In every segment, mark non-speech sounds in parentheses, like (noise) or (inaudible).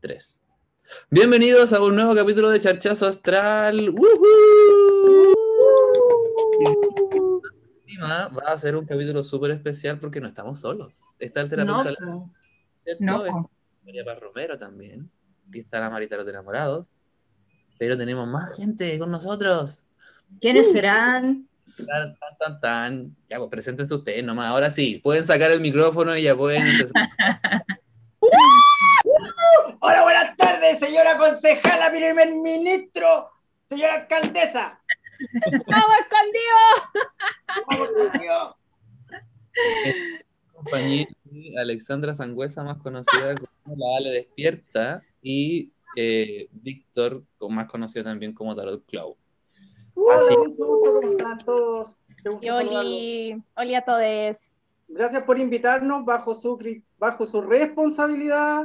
3. Bienvenidos a un nuevo capítulo de Charchazo Astral. ¡Woohoo! Va a ser un capítulo súper especial porque no estamos solos. Está el terapeuta. No, María Paz Romero también. Y está la Marita Los Enamorados. Pero tenemos más gente con nosotros. ¿Quiénes serán? Tan, tan, tan, tan. Ya, pues preséntense ustedes nomás. Ahora sí, pueden sacar el micrófono y ya pueden empezar. Hola, buenas tardes, señora concejala, primer ministro, señora alcaldesa. ¡Vamos escondidos! Vamos contigo. compañera Alexandra Sangüesa, más conocida como la Ale Despierta, y eh, Víctor, más conocido también como Tarot Cloud. Así. Qué gusto Y. Oli, Oli a todos. Gracias por invitarnos bajo su, cri- bajo su responsabilidad,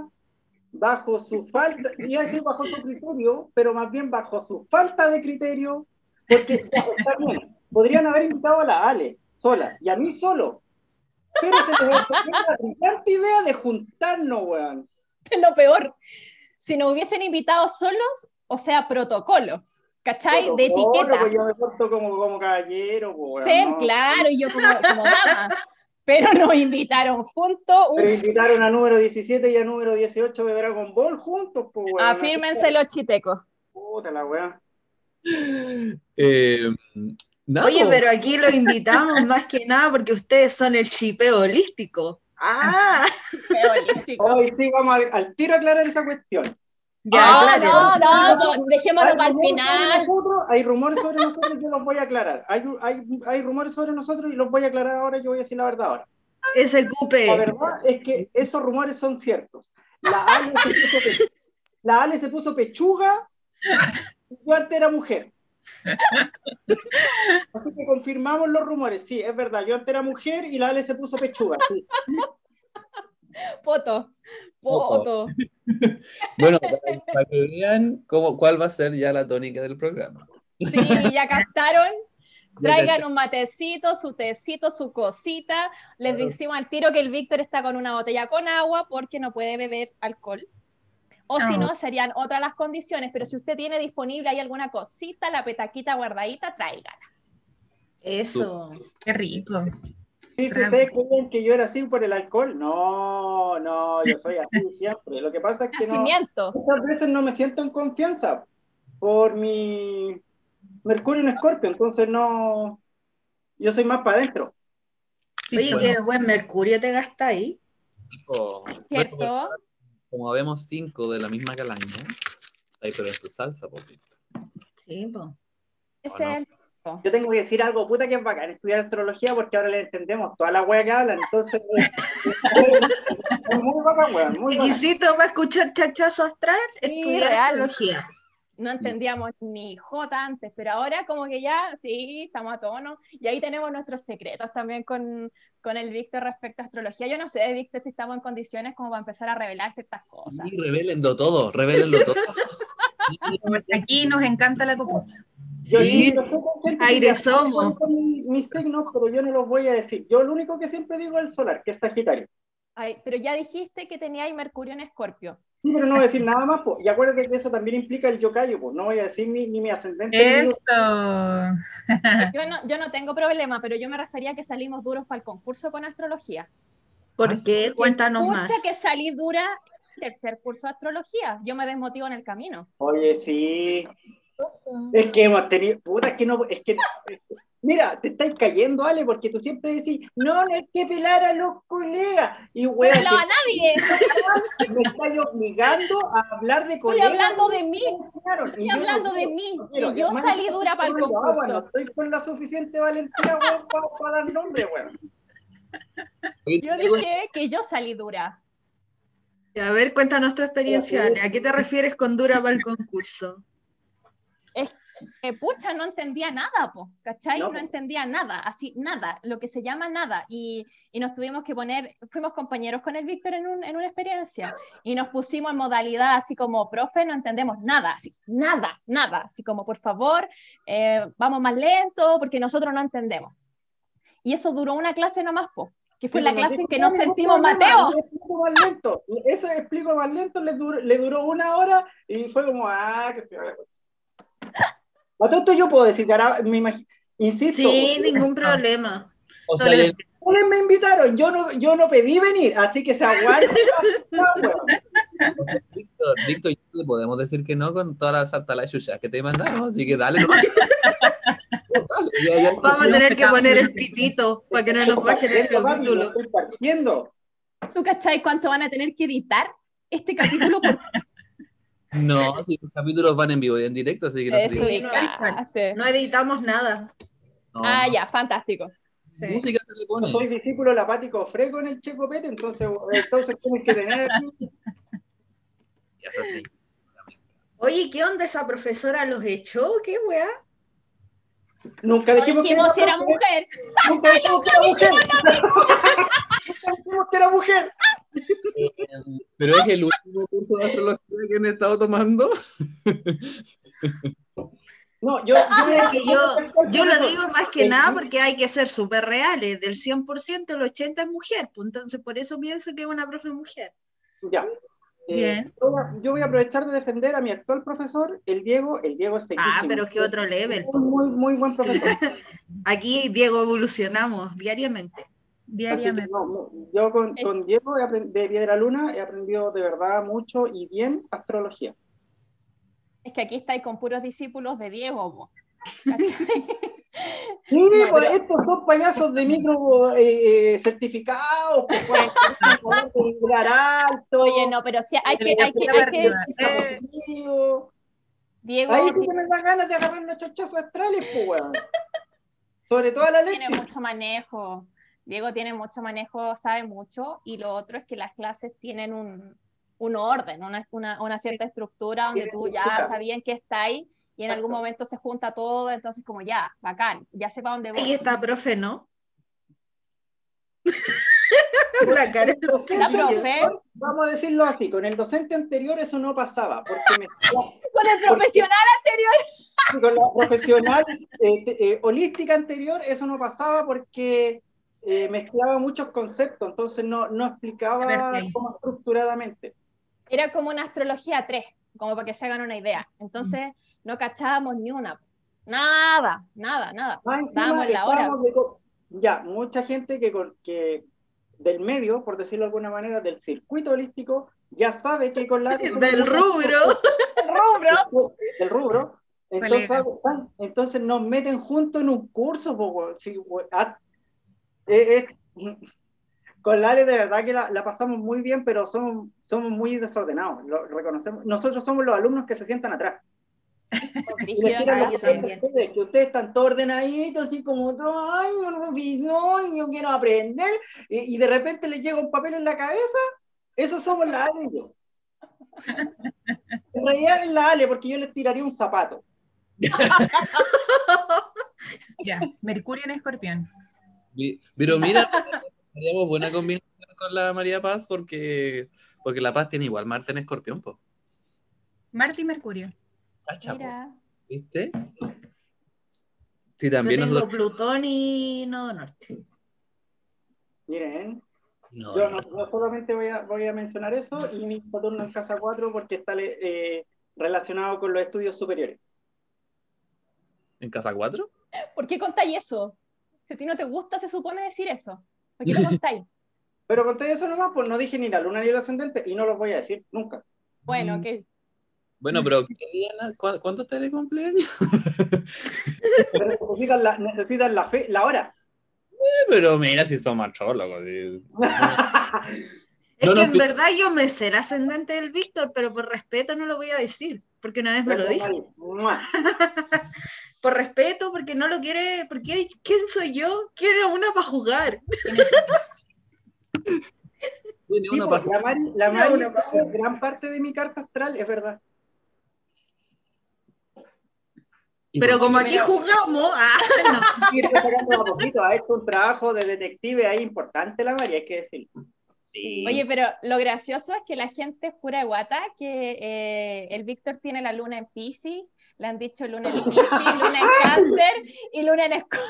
bajo su falta, iba a decir bajo su criterio, pero más bien bajo su falta de criterio, porque está bien, podrían haber invitado a la Ale sola y a mí solo, pero se les ocurrió la brillante idea de juntarnos, weón. es lo peor. Si nos hubiesen invitado solos, o sea, protocolo, ¿cachai? De etiqueta. pues yo me porto como, como caballero, Sí, weón, ¿no? claro, y yo como, como dama. Pero (laughs) nos invitaron juntos. Pero invitaron a número 17 y a número 18 de Dragon Ball juntos, pues, weón. afírmense los chitecos. Puta la weá. Eh, nada, Oye, pero aquí los invitamos (laughs) más que nada porque ustedes son el chipeo holístico. (laughs) Ah. Hoy sí, vamos al, al tiro a aclarar esa cuestión. Ya, Ah, claro. no, no, no, dejémoslo Hay para el final. nosotros, hay rumores sobre nosotros y yo los voy a aclarar. Hay, hay, hay rumores sobre nosotros y los voy a aclarar ahora. Yo voy a decir la verdad ahora. Ese La cupe. verdad es que esos rumores son ciertos. La Ale se puso, pe- la Ale se puso pechuga y yo antes era mujer. Así que confirmamos los rumores. Sí, es verdad. Yo antes era mujer y la Ale se puso pechuga. sí. Foto. Foto. (laughs) Bueno, para, para que vean cómo, cuál va a ser ya la tónica del programa. Sí, ya captaron. (laughs) Traigan un matecito, su tecito, su cosita. Les Claro. decimos al tiro que el Víctor está con una botella con agua porque no puede beber alcohol. O si Ah. no, serían otras las condiciones. Pero si usted tiene disponible ahí alguna cosita, la petaquita guardadita, tráigala. Eso. Qué rico. Sí, sí, Claro. ¿ustedes creían que yo era así por el alcohol? No, no, yo soy así (laughs) siempre. Lo que pasa es que no, muchas veces no me siento en confianza por mi Mercurio en Escorpio, entonces no, yo soy más para adentro. Oye, bueno. qué buen mercurio te gasta ahí. Oh, bueno, ¿Cierto? como vemos cinco de la misma calaña, ahí pero es tu salsa, po, Víctor. Sí, po. Ese es el- Yo tengo que decir algo, puta que es bacán estudiar astrología porque ahora le entendemos toda la wea que hablan, entonces es muy bacán, weón, muy bacán. Requisito para escuchar chachazo astral, Sí, estudiar real. astrología. No entendíamos ni J antes, pero ahora como que ya, sí, estamos a tono. Y ahí tenemos nuestros secretos también con, con el Víctor respecto a astrología. Yo no sé, Víctor, si estamos en condiciones como para empezar a revelar ciertas cosas. Y revélenlo todo, revélenlo todo. Aquí nos encanta la copucha. Yo Sí, aire somos. mis, mis signos, pero yo no los voy a decir. Yo lo único que siempre digo es el solar, que es Sagitario. Ay, pero ya dijiste que teníais Mercurio en Escorpio. Sí, pero no voy a decir nada más, po. y acuérdate que eso también implica el yokayo, pues no voy a decir ni, ni mi ascendente. ni mi- Eso. Yo no, yo no tengo problema, pero yo me refería a que salimos duros para el concurso con astrología. ¿Por Ah, qué? Cuéntanos Escucha más. que salí dura tercer curso de astrología. Yo me desmotivo en el camino. Oye, sí. Es que hemos tenido, puta, es que no, es que, mira, te estáis cayendo, Ale, porque tú siempre decís, no, no hay que pelar a los colegas. Y No weón, hablaba a nadie. (laughs) me estáis obligando a hablar de Estoy colegas. hablando de mí. Claro, y Estoy yo no hablando de mí. no quiero. Y yo Hermano, salí dura para el concurso. No estoy con la suficiente valentía, weón, para, para dar nombre, weón. Yo dije que yo salí dura. A ver, cuéntanos tu experiencia, Ale. ¿A qué te refieres con dura para el concurso? Eh, pucha, no entendía nada, po, ¿cachai? No, No, entendía nada, así, nada, lo que se llama nada. Y, y nos tuvimos que poner, fuimos compañeros con el Víctor en, un- en una experiencia y nos pusimos en modalidad así como, profe, no entendemos nada, así, nada, nada, así como, por favor, eh, vamos más lento porque nosotros no entendemos. Y eso duró una clase nomás, po. Que fue Sí, la clase en que "No, nos sentimos problema, Mateo. más lento. Ese explico más lento le duró, le duró una hora y fue como, ah, que se a todo esto yo puedo decir que ahora me imagino, insisto, Sí, ningún problema. O sea, y el- me invitaron, yo no, yo no pedí venir, así que se aguanta. (laughs) Víctor, Víctor, podemos decir que no con todas las sartalayuyas que te mandamos, así que. Dale, (laughs) ya, ya. Vamos a tener que poner el pitito para que no nos bajen el capítulo. ¿Tú cachai cuánto van a tener que editar este capítulo por No, si los capítulos van en vivo y en directo, así que no se eso? ubicaste? No editamos nada. No, Ah, ya, fantástico. Sí. Música se le pone. soy discípulo lapático freco en el Checo Pete, entonces, entonces tienes que tener aquí. Es así. Oye, ¿qué onda esa profesora los echó? ¿Qué weá? Nunca No dijimos, si (laughs) que era mujer. Nunca dijimos que era mujer. Nunca dijimos que era mujer. Pero es el último curso de astrología que han estado tomando. No, yo, O sea, que yo, yo lo digo más que nada porque hay que ser súper reales. Del 100%, el 80% es mujer. Pues entonces, por eso pienso que es una profe mujer. Ya. Eh, Bien. yo, voy a, yo voy a aprovechar de defender a mi actual profesor, el Diego. El Diego es Ah, pero es que otro level. Muy, muy, muy buen profesor. (laughs) Aquí, Diego, evolucionamos diariamente. Diariamente. no, yo con, con Diego de Piedra Luna he aprendido de verdad mucho y bien astrología. Es que aquí estáis con puros discípulos de Diego. (laughs) Sí, No, pues pero- estos son payasos de micro eh, eh, certificados, vibrar (laughs) alto. Oye, no, pero sí hay que, hay que, hay que decir, Diego Ahí sí que me dan ganas de agarrar unos chochazos astrales, pues, weón. Sobre todo a la leche. tiene mucho manejo. Diego tiene mucho manejo, sabe mucho, y lo otro es que las clases tienen un, un orden, una, una, una cierta estructura donde tú ya sabías en qué estáis y en algún momento se junta todo, entonces como ya, bacán, ya sepa dónde voy. Ahí está, profe, ¿no? (laughs) La cara de los La profe, Vamos a decirlo así, con el docente anterior eso no pasaba, porque me, (laughs) con el profesional anterior. con la profesional eh, eh, holística anterior eso no pasaba porque eh, mezclaba muchos conceptos, entonces no, no explicaba como estructuradamente. Era como una astrología 3, como para que se hagan una idea. Entonces no cachábamos ni una. Nada, nada, nada. Más encima, Dábamos la hora. estábamos de ya, mucha gente que, con- que del medio, por decirlo de alguna manera, del circuito holístico, ya sabe que con la... (laughs) Del rubro. (laughs) Rubro. Del rubro. Entonces, ah, entonces nos meten juntos en un curso, po. Sí. Ah, eh, eh, con la Ale de verdad que la, la pasamos muy bien, pero somos, somos muy desordenados, lo reconocemos. Nosotros somos los alumnos que se sientan atrás. Yo también. que ustedes están todos ordenaditos, así como, ay, profesor, yo quiero aprender, y, y de repente les llega un papel en la cabeza, eso somos la Ale y yo. En realidad es la Ale, porque yo les tiraría un zapato. (laughs) Ya, Mercurio en escorpión. Pero mira, haríamos buena combinación con la María Paz porque, porque la Paz tiene igual Marte en escorpión, po. Marte y Mercurio. Cacha, po. Mira. ¿Viste? Sí, Yo también tengo nosotros. Plutón y Nodo Norte. Miren, No, yo no. solamente voy a, voy a mencionar eso y mi Saturno en casa 4 porque está eh, relacionado con los estudios superiores. ¿En casa 4? ¿Por qué contáis eso? Si a ti no te gusta, se supone decir eso. ¿Por qué lo (laughs) contáis? Pero conté eso nomás, pues no dije ni la luna ni el ascendente y no lo voy a decir nunca. Bueno, Mm. ok. Bueno, pero ¿qué día na- cu- ¿cuánto estás de cumpleaños? Pero necesitan la, necesitan la fe, la hora. Pero mira si son machólogos. sí. (laughs) Es No, que no, en verdad yo me sé el ascendente del Víctor, pero por respeto no lo voy a decir, porque una vez me lo dije. Mua. (laughs) Por respeto, porque no lo quiere, porque ¿quién soy yo? ¿Quién es una para jugar? (laughs) Tiene Sí, uno pues, para- la Mari, la Mari una gran parte de mi carta astral, es verdad. ¿Y Pero como aquí jugamos, ah, (laughs) no, poquito, ha hecho un trabajo de detective ahí importante la Mari, hay que decir. Sí. Oye, pero lo gracioso es que la gente jura guata que eh, el Víctor tiene la luna en Pisces, le han dicho luna en Pisces, (laughs) luna en Cáncer y luna en Escorpio.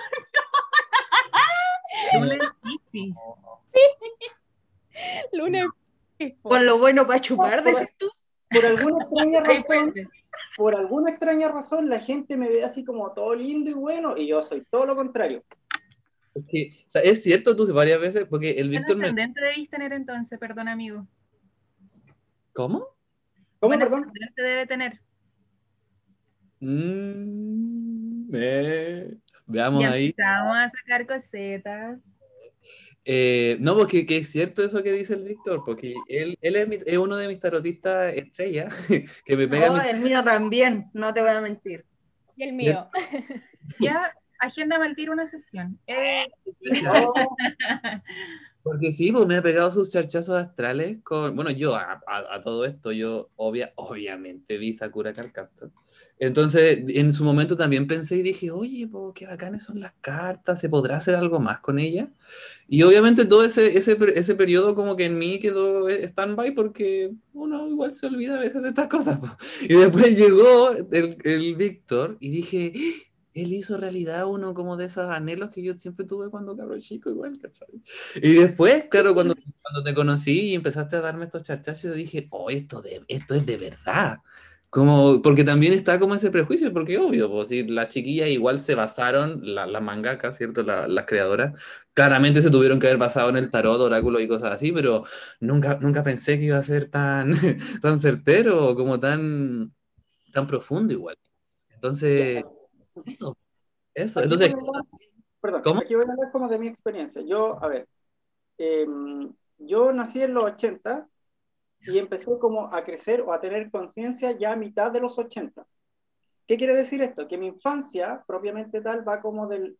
Luna en Piscis. Piscis. Lunes. Con lo bueno para chupar, decís tú. Por alguna extraña (laughs) razón, por alguna extraña razón, la gente me ve así como todo lindo y bueno, y yo soy todo lo contrario. Porque, o sea, es cierto, tú varias veces, porque el ¿Qué Víctor me... debís tener entonces? Perdón, amigo. ¿Cómo? ¿Cómo, Buen perdón? ascendente debe tener. Mm, eh, veamos Ya ahí. empezamos a sacar cosetas. Eh, no, porque que es cierto eso que dice el Víctor, porque él, él es, mi- es uno de mis tarotistas estrella, (laughs) que me pega Oh, mis- el mío también, no te voy a mentir. Y el mío. (laughs) Ya, agenda al tiro una sesión. Eh, No, (laughs) Porque sí, pues me ha pegado sus charchazos astrales con... Bueno, yo a, a- a todo esto, yo obvia, obviamente vi Sakura Card Captor. Entonces, en su momento también pensé y dije, oye, pues, qué bacanes son las cartas, ¿se podrá hacer algo más con ellas? Y obviamente todo ese, ese, ese periodo como que en mí quedó stand-by porque uno igual se olvida a veces de estas cosas. po. Y después llegó el, el Víctor y dije, "¡Ah! Él hizo realidad uno como de esos anhelos que yo siempre tuve cuando cabro chico, igual, ¿cachai? (laughs) Y después, claro, cuando, cuando te conocí y empezaste a darme estos charchazos, dije, oh, esto, de, esto es de verdad. Como, porque también está como ese prejuicio, porque obvio, pues, si las chiquillas igual se basaron, la- las mangakas, ¿cierto? La- las creadoras, claramente se tuvieron que haber basado en el tarot, oráculo y cosas así, pero nunca, nunca pensé que iba a ser tan, (laughs) tan certero, como tan, tan profundo igual. Entonces, eso, eso. Aquí Entonces, hablar- perdón, ¿Cómo? aquí voy a hablar como de mi experiencia. Yo, a ver, em, yo nací en los 80 y empecé como a crecer o a tener conciencia ya a mitad de los 80. ¿Qué quiere decir esto? Que mi infancia, propiamente tal, va como del,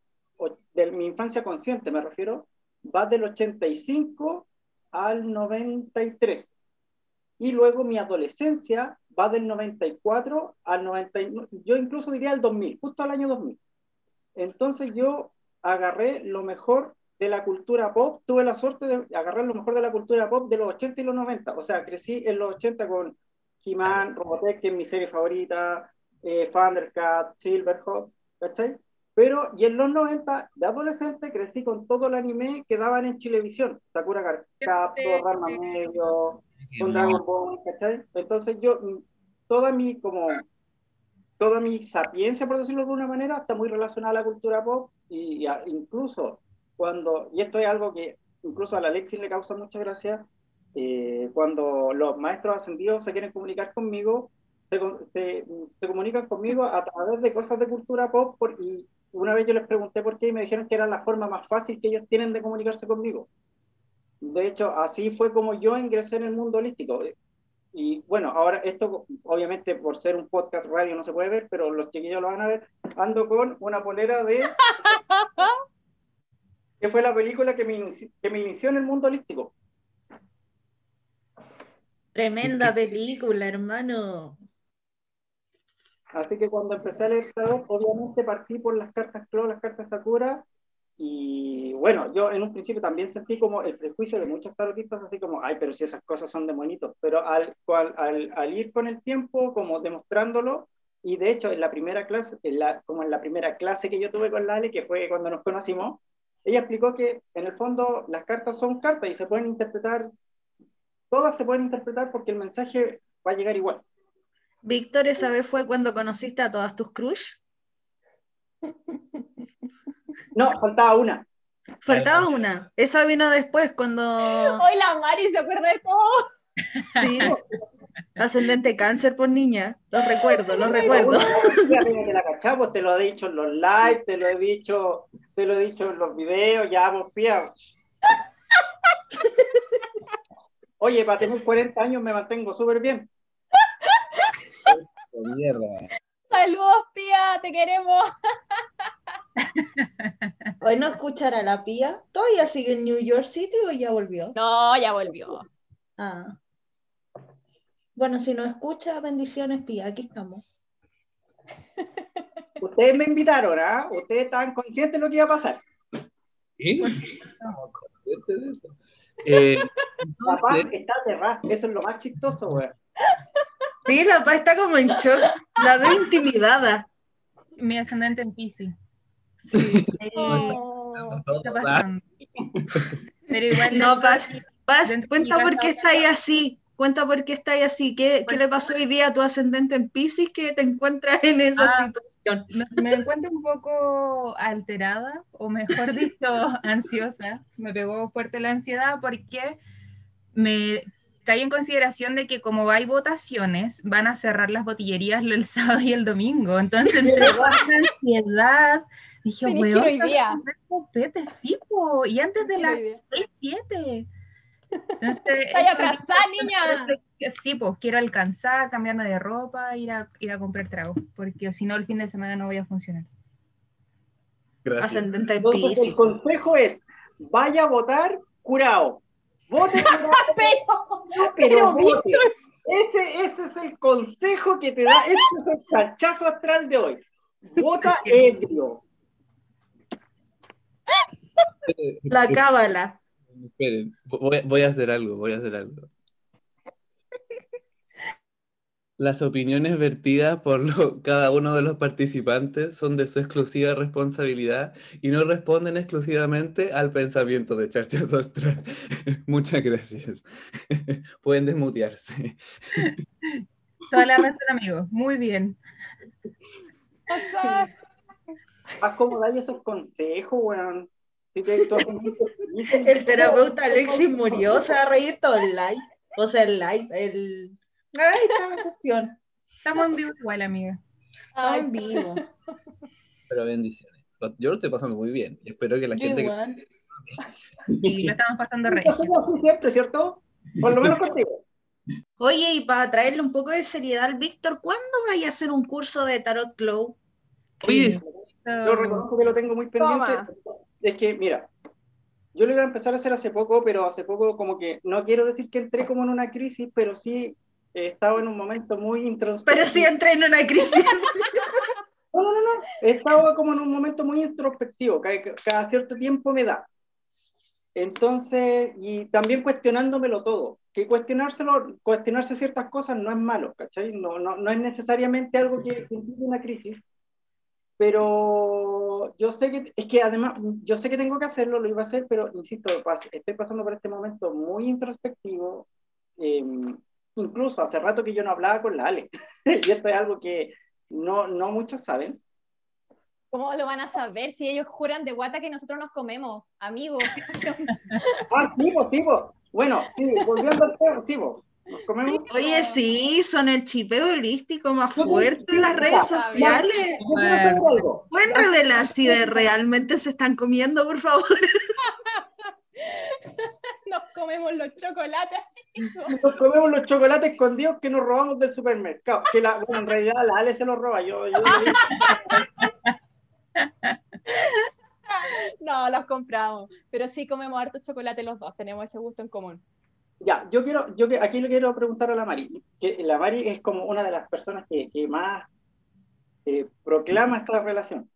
de mi infancia consciente, me refiero, va del 85 al 93. Y luego mi adolescencia va del 94 al 99, yo incluso diría al 2000, justo al año 2000. Entonces yo agarré lo mejor de la cultura pop, tuve la suerte de agarrar lo mejor de la cultura pop de los 80 y los 90. O sea, crecí en los 80 con He-Man, Robotech, que es mi serie favorita, eh, Thundercat, Silverhawks, ¿cachai? Pero, y en los 90, de adolescente, crecí con todo el anime que daban en Chilevisión. Sakura Card Captor, Medio, con Dragon Ball, ¿cachai? Entonces yo, mm, toda mi, como, toda mi sapiencia, por decirlo de alguna manera, está muy relacionada a la cultura pop y, y incluso cuando, y esto es algo que incluso a la Alexis le causa mucha gracia, eh, cuando los maestros ascendidos se quieren comunicar conmigo, se, se, comunican conmigo a través de cosas de cultura pop y una vez yo les pregunté por qué y me dijeron que era la forma más fácil que ellos tienen de comunicarse conmigo. De hecho, así fue como yo ingresé en el mundo holístico. Y bueno, ahora esto obviamente por ser un podcast radio no se puede ver, pero los chiquillos lo van a ver. Ando con una polera de... (laughs) que fue la película que me, inici- que me inició en el mundo holístico. Tremenda película, hermano. Así que cuando empecé a leer obviamente partí por las cartas Clo, las cartas Sakura. Y bueno, yo en un principio también sentí como el prejuicio de muchos tarotistas, así como, ay, pero si esas cosas son demonitos. Pero al, cual- al, al ir con el tiempo, como demostrándolo, y de hecho en la primera clase, en la, como en la primera clase que yo tuve con Lale, que fue cuando nos conocimos, ella explicó que en el fondo las cartas son cartas y se pueden interpretar, todas se pueden interpretar porque el mensaje va a llegar igual. Víctor, esa vez fue cuando conociste a todas tus crush. (laughs) No, faltaba una. Faltaba una. Esa vino después, cuando. Hoy la Mari se acuerda de todo. Sí. Ascendente cáncer por niña. Los recuerdo, los recuerdo. Que la cachamos, te lo he dicho en los live, te lo he dicho, te lo he dicho en los videos, ya vos pía. Oye, para tener 40 años me mantengo súper bien. mierda. Saludos, Pía, te queremos. (laughs) Hoy no escuchará la pía. ¿Todavía sigue en New York City o ya volvió? No, ya volvió. Ah. Bueno, si no escucha, bendiciones, pía. Aquí estamos. (laughs) Ustedes me invitaron, ¿ah? Ustedes estaban conscientes de lo que iba a pasar. ¿Sí? Estamos conscientes de eso. Eh, La paz está aterrada, eso es lo más chistoso, güey. Sí, la paz está como en shock. La veo intimidada. Mi ascendente en Pisces. Sí. Oh. Pero igual No, Paz, cuenta por qué estáis así. Cuenta por qué estáis así. ¿Qué, qué le pasó hoy día a tu ascendente en Pisces que te encuentras en esa Ah. situación? me, encuentro un poco alterada, o mejor dicho, (laughs) ansiosa. Me pegó fuerte la ansiedad porque me caí en consideración de que como hay votaciones, van a cerrar las botillerías el sábado y el domingo. Entonces con una ansiedad. Dije, Tenés que ir weón, hoy día. copete, sí, po, y antes de las hoy día. 6, 7. Entonces, (laughs) Estás eso- atrasada, niña. Sí, pues quiero alcanzar, cambiarme de ropa, ir a, ir a comprar trago, porque si no el fin de semana no voy a funcionar. Gracias. Ascendente Entonces el consejo es, vaya a votar curado. Vote (laughs) curado, Pero, pero, pero, vote. Ese, ese es el consejo que te da, este es el cachazo astral de hoy. Vota (laughs) ebrio. (laughs) La cábala. Esperen, voy, voy a hacer algo, voy a hacer algo. Las opiniones vertidas por lo- cada uno de los participantes son de su exclusiva responsabilidad y no responden exclusivamente al pensamiento de Charchazo Astral. (laughs) Muchas gracias. (laughs) Pueden desmutearse. Toda la razón, amigos. Muy bien. Haz como esos consejos, weón. El terapeuta Alexis murió, se va a reír todo el live. O sea, el live, el... Ahí está la cuestión. Estamos en vivo igual, amiga. Ay, en vivo. Pero bendiciones. Yo lo estoy pasando muy bien espero que la Yo gente... que- igual. Y lo estamos pasando re. Así siempre, ¿cierto? Por lo menos contigo. Oye, y para traerle un poco de seriedad al Víctor, ¿cuándo vaya a hacer un curso de Tarot Glow? Oye, Yo reconozco que lo tengo muy pendiente. Es que, mira, yo lo iba a empezar a hacer hace poco, pero hace poco como que, no quiero decir que entré como en una crisis, pero sí he estado en un momento muy introspectivo. Pero sí entré en una crisis. (laughs) No, no, no, no. He estado como en un momento muy introspectivo, cada, cada cierto tiempo me da. Entonces, y también cuestionándomelo todo, que cuestionárselo, cuestionarse ciertas cosas no es malo, ¿cachai? No, no, no es necesariamente algo que que implique una crisis, pero yo sé que, es que además, yo sé que tengo que hacerlo, lo iba a hacer, pero insisto, estoy pasando por este momento muy introspectivo, eh, incluso hace rato que yo no hablaba con la Ale, (laughs) y esto es algo que no, no muchos saben. ¿Cómo lo van a saber si ellos juran de guata que nosotros nos comemos? Amigos, (laughs) Ah, sí, pues, sí, pues. Bueno, sí, volviendo al tema, sí, pues. Comemos. Oye, sí, son el chipeo holístico más fuerte de las redes sociales. ¿Pueden revelar si de realmente se están comiendo, por favor? (laughs) nos comemos los chocolates. Nos comemos los chocolates escondidos que nos robamos del supermercado. Que la, bueno, en realidad la Ale se los roba. Yo, yo, No, (laughs) los compramos. Pero sí comemos harto chocolate los dos, tenemos ese gusto en común. Ya, yo quiero, yo que- aquí le quiero preguntar a la Mari. Que la Mari es como una de las personas que, que más eh, proclama esta relación.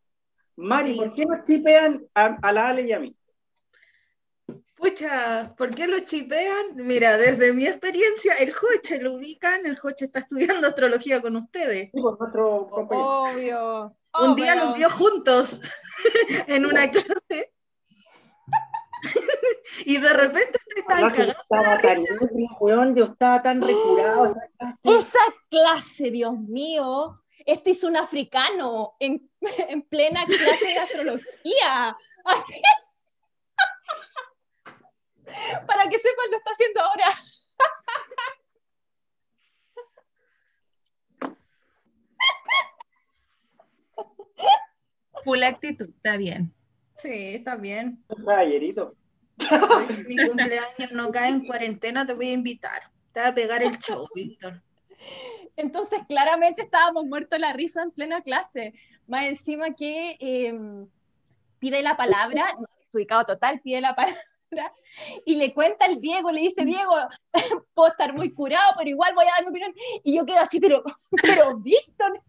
Mari, Sí. ¿por qué nos chipean a, a la Ale y a mí? Pucha, ¿por qué lo chipean? Mira, desde mi experiencia, el Joche lo ubican, el Joche está estudiando astrología con ustedes. Sí, pues, nuestro compañero. Obvio. Un día Obvio. los vio juntos (laughs) en una clase. (laughs) y de repente ustedes que cagados. estaba tan weón, yo estaba tan recurado. (gasps) esa clase. Esa clase, Dios mío. Este es un africano en, (laughs) en plena clase de astrología. (laughs) Así. Para que sepan, lo está haciendo ahora. Full actitud, está bien. Sí, está bien. Caballerito. Si mi cumpleaños no cae en cuarentena, te voy a invitar. Te voy a pegar el show, Víctor. Entonces, claramente estábamos muertos de la risa en plena clase. Más encima que eh, pide la palabra, no, ubicado total, pide la palabra y le cuenta al Diego, le dice, Diego, (laughs) puedo estar muy curado, pero igual voy a dar mi opinión. Y yo quedo así, pero, pero Víctor,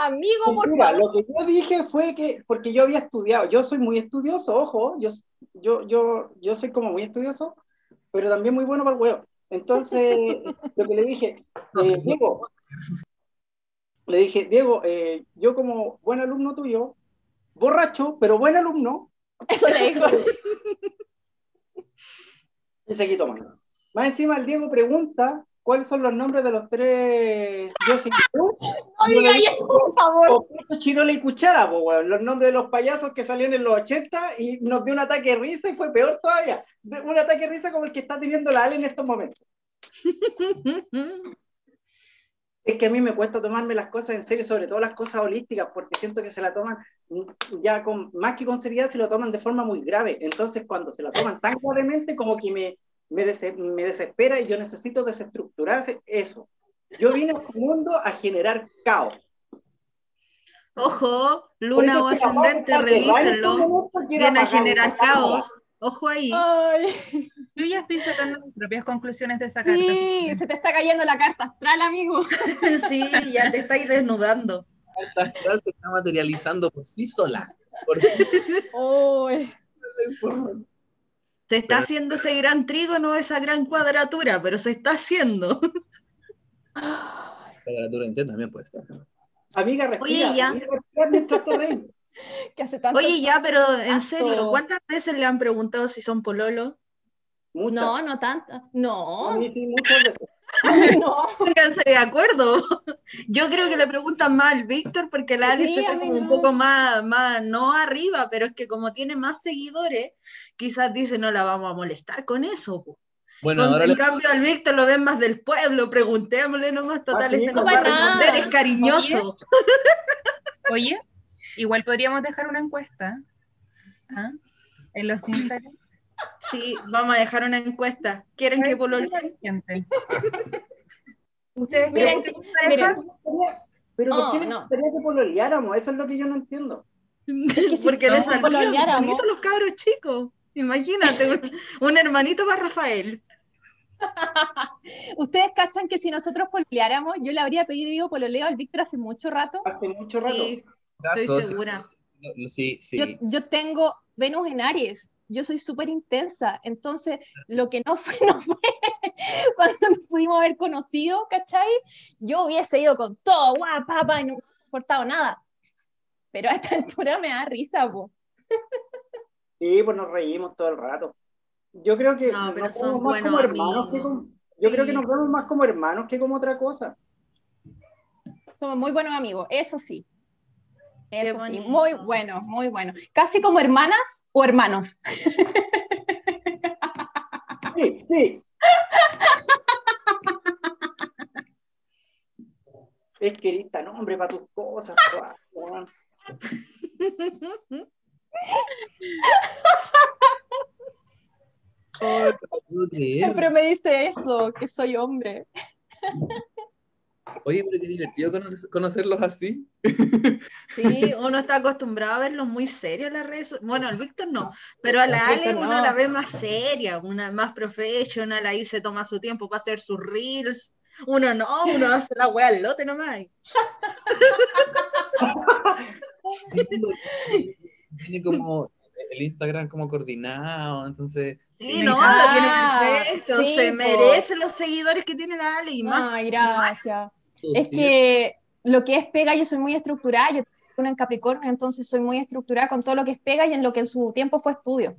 amigo, por favor. lo que yo dije fue que, porque yo había estudiado, yo soy muy estudioso, ojo, yo, yo, yo, yo soy como muy estudioso, pero también muy bueno para el huevo. Entonces, (laughs) lo que le dije, eh, Diego, le dije, Diego, eh, yo como buen alumno tuyo, borracho, pero buen alumno, Eso le dijo. (laughs) Y seguí tomando. Más encima, el Diego pregunta cuáles son los nombres de los tres dioses hindú. (laughs) No diga eso, por favor. Chirola y Cuchara, po, weón. los nombres de los payasos que salían en los 80 y nos dio un ataque de risa y fue peor todavía. Un ataque de risa como el que está teniendo la Ale en estos momentos. (laughs) Es que a mí me cuesta tomarme las cosas en serio, sobre todo las cosas holísticas, porque siento que se la toman ya con más que con seriedad, se lo toman de forma muy grave. Entonces, cuando se la toman tan gravemente, como que me, me, dese- me desespera y yo necesito desestructurarse eso. Yo vine a este mundo a generar caos. Ojo, luna o ascendente, revísenlo. Viene a generar caos. Ojo ahí. Ay, Yo ya estoy sacando mis propias conclusiones de esa carta. sí, se te está cayendo la carta astral, amigo. (laughs) Sí, ya te estáis desnudando. La astral se está materializando por sí sola. Por sí Ay. sola. Se está haciendo ese gran trígono, esa gran cuadratura, pero se está haciendo. La (gasps) cuadratura entera también puede estar. Amiga, respira. Oye, ya. amiga, respira mientras te reís. (laughs) Que hace tanto Oye, ya, pero en Tanto. serio, ¿cuántas veces le han preguntado si son pololo? Muchas. No, no tanta. A No, mí sí, muchas veces. No. Pónganse de acuerdo. Yo creo que le preguntan más al Víctor porque la Ali Sí, mí como un poco más, más, no arriba, pero es que como tiene más seguidores, quizás dice no la vamos a molestar con eso. po". Bueno, Entonces, ahora en le cambio al Víctor lo ven más del pueblo, preguntémosle nomás, total, Ah, sí, este nos no va a responder, es cariñoso. Oye, igual podríamos dejar una encuesta ¿ah? en los Instagram. (laughs) Sí, vamos a dejar una encuesta. ¿Quieren que? Gente. (laughs) Ustedes Miren, que miren, Pero ¿por Oh, qué les no. gustaría que pololeáramos? Eso es lo que yo no entiendo. (laughs) Porque no les saldrían bonitos los cabros chicos. Imagínate, un, un hermanito para Rafael. (laughs) Ustedes cachan que si nosotros pololeáramos, yo le habría pedido pololeo al Víctor hace mucho rato. Hace mucho rato. Sí, estoy segura. sí, Sí, sí. Yo, yo tengo Venus en Aries, yo soy súper intensa, entonces lo que no fue, (laughs) no fue. Cuando nos pudimos haber conocido, ¿cachai? Yo hubiese ido con todo, guau, papá, y no me hubiera importado nada. Pero a esta (laughs) altura me da risa, po. Sí, pues nos reímos todo el rato. Yo creo que No, pero nos son vemos más buenos como hermanos que amigos. como- yo creo que nos vemos más como hermanos que como otra cosa. Somos muy buenos amigos, eso sí. Eso sí, muy bueno, muy bueno. Casi como hermanas o hermanos. Sí, sí. Es que eres tan hombre para tus cosas. Siempre me dice eso, que soy hombre. Oye, pero qué divertido cono- conocerlos así. Sí, uno está acostumbrado a verlos muy serios en las redes Bueno, el Víctor no, pero a la Ale uno no. la ve más seria, una más professional, ahí se toma su tiempo para hacer sus reels. Uno no, uno hace la wea al lote nomás. Tiene como el Instagram como coordinado, entonces. Sí, no, lo tiene perfecto, Sí, se po. merece los seguidores que tiene la Ale y más. Ay, gracias. Es sí, que lo que es pega, yo soy muy estructurada, yo tengo una en Capricornio, entonces soy muy estructurada con todo lo que es pega y en lo que en su tiempo fue estudio.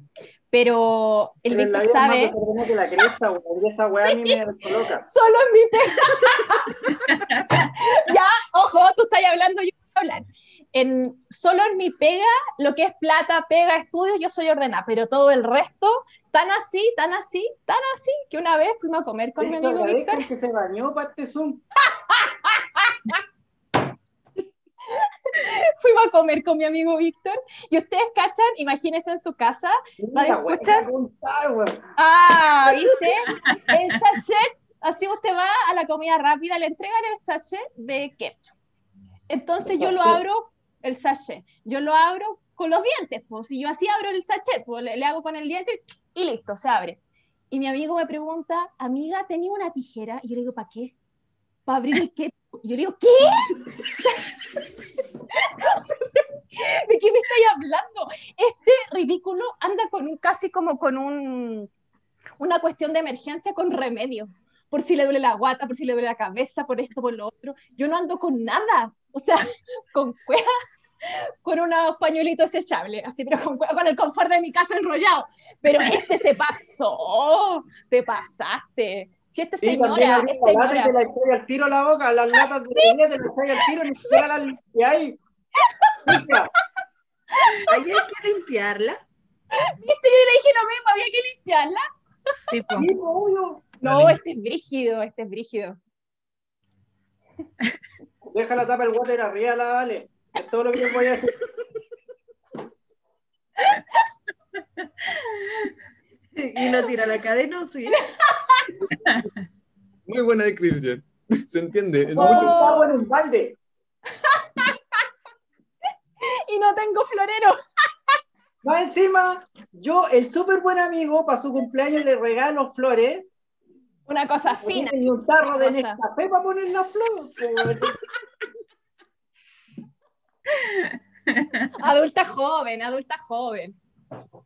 Pero el Pero Víctor más sabe, que la cresta, a mí me (laughs) solo en mi pega. (laughs) ya, ojo, tú estás hablando, yo voy a hablar. En, solo en mi pega, lo que es plata, pega, estudios, yo soy ordenada, pero todo el resto, tan así, tan así, tan así, que una vez fuimos a comer con mi amigo Víctor. que se bañó para este Zoom. (laughs) fuimos a comer con mi amigo Víctor y ustedes cachan, imagínense en su casa, weón, escuchas? ah, ¿viste? El sachet, así usted va a la comida rápida, le entregan el sachet de ketchup. Entonces yo lo abro, el sachet, yo lo abro con los dientes, pues si yo así abro el sachet, pues le, hago con el diente y listo, se abre. Y mi amigo me pregunta, amiga, ¿tenía una tijera? Y yo le digo, ¿para qué? Para abrir el ketchup. Y yo le digo, ¿qué? (laughs) ¿De qué me estáis hablando? Este ridículo anda con un casi como con un una cuestión de emergencia con remedio. Por si le duele la guata, por si le duele la cabeza, por esto, por lo otro. Yo no ando con nada. O sea, (laughs) con cueva. Con unos pañuelitos desechables, así, pero con, con el confort de mi casa enrollado. Pero este se pasó, te pasaste. Si esta Sí, señora, es la señora, te la echáis al tiro a la boca, las latas de bebé te las echáis al tiro, ni siquiera las limpiáis. Hay que limpiarla. viste, yo le dije lo mismo, había que limpiarla. Sí, pues, obvio. No, este es brígido, este es brígido. Deja la tapa del water arriba, la vale. Es todo lo que les voy a decir. Y no tira la cadena, sí. Muy buena descripción. (laughs) Se entiende. Es Mucho mucho- agua en un balde. Y no tengo florero. Más encima, yo, el súper buen amigo, para su cumpleaños le regalo flores Una cosa fina. y un tarro de. Nescafé para poner las flores. (laughs) (laughs) Adulta joven, adulta joven.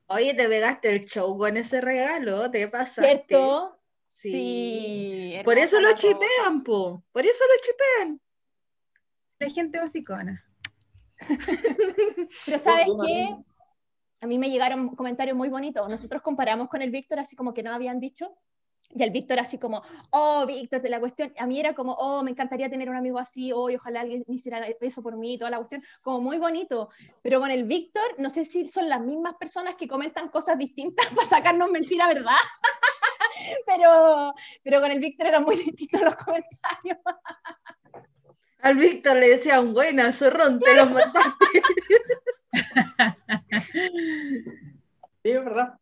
Oye, te pegaste el show con ese regalo, te pasaste. ¿Cierto? Sí. Sí. Por eso lo chipean, po. Por eso lo chipean. la gente hocicona. (laughs) Pero ¿sabes qué? A mí me llegaron comentarios muy bonitos. Nosotros comparamos con el Víctor, así como que no habían dicho. Y el Víctor así como, oh, Víctor, de la cuestión. A mí era como, oh, me encantaría tener un amigo así, oh, y ojalá alguien me hiciera eso por mí, toda la cuestión. Como muy bonito. Pero con el Víctor, no sé si son las mismas personas que comentan cosas distintas (laughs) para sacarnos mentira, ¿verdad? (laughs) pero, pero con el Víctor eran muy (laughs) distintos los comentarios. Al Víctor le decían, buena, zorrón, te los mataste. Sí, es verdad.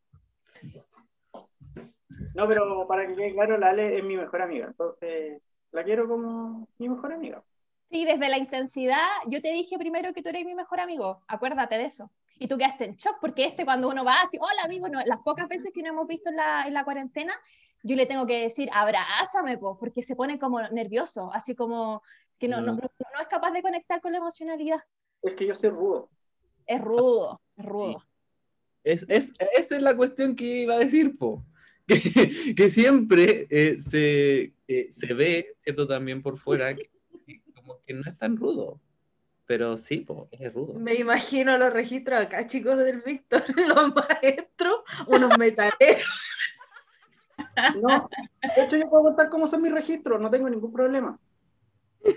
No, pero para que quede claro, la Ale es mi mejor amiga. Entonces, la quiero como mi mejor amiga. Sí, desde la intensidad, yo te dije primero que tú eres mi mejor amigo, acuérdate de eso. Y tú quedaste en shock, porque este cuando uno va así, hola amigo, no, las pocas veces que no hemos visto en la, en la cuarentena, yo le tengo que decir, abrázame, po, porque se pone como nervioso, así como que no, no, Mm. no, no es capaz de conectar con la emocionalidad. Es que yo soy rudo. Es rudo, es rudo. Es, es- esa es la cuestión que iba a decir, po. (laughs) Que, que siempre eh, se, eh, se ve, ¿cierto? También por fuera, que, que como que no es tan rudo. Pero sí, po, es rudo. Me imagino los registros acá, chicos del Víctor, (laughs) los maestros, unos metaleros. (laughs) No, de hecho, yo puedo contar cómo son mis registros, no tengo ningún problema.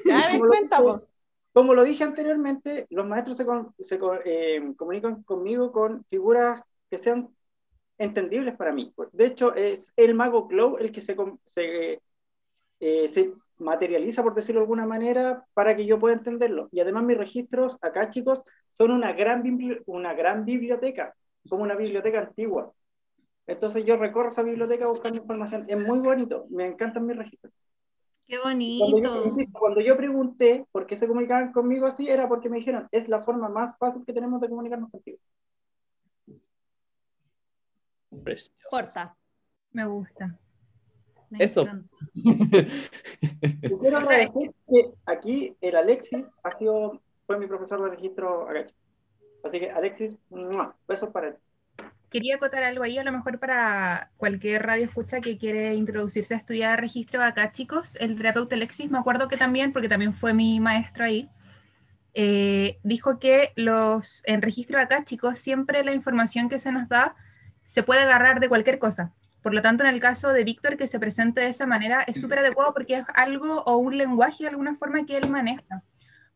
Ya me Como lo cuenta, dije- po. Como lo dije anteriormente, los maestros se, con- se con- eh, comunican conmigo con figuras que sean entendibles para mí. Pues, de hecho, es el mago Clow el que se, se, eh, se materializa, por decirlo de alguna manera, para que yo pueda entenderlo. Y además mis registros, acá chicos, son una gran, una gran biblioteca, como una biblioteca antigua. Entonces yo recorro esa biblioteca buscando información. Es muy bonito, me encantan mis registros. Qué Cuando bonito. yo, insisto, cuando yo pregunté por qué se comunicaban conmigo así, era porque me dijeron, es la forma más fácil que tenemos de comunicarnos contigo. Precioso. Corta. Me gusta. Me Eso. encanta. Y (laughs) quiero agradecer que aquí el Alexis ha sido, fue mi profesor de registro acá. Así que Alexis, ¡mua! besos para él. Quería acotar algo ahí, a lo mejor para cualquier radio escucha que quiere introducirse a estudiar registro acá, chicos. El terapeuta Alexis, me acuerdo que también, porque también fue mi maestro ahí, eh, dijo que los en registro acá, chicos, siempre la información que se nos da se puede agarrar de cualquier cosa. Por lo tanto, en el caso de Víctor, que se presente de esa manera, es súper adecuado porque es algo o un lenguaje de alguna forma que él maneja.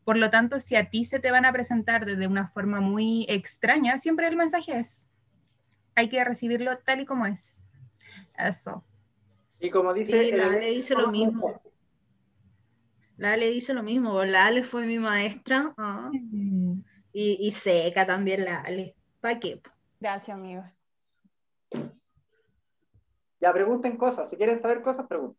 Por lo tanto, si a ti se te van a presentar desde una forma muy extraña, siempre el mensaje es, hay que recibirlo tal y como es. Eso. Y como dice... Sí, la Ale dice lo mismo. La Ale dice lo mismo. La Ale fue mi maestra. ah, Mm. Y, y seca también la Ale. ¿Para qué? Gracias, amigo. Ya pregunten cosas, si quieren saber cosas, pregunten.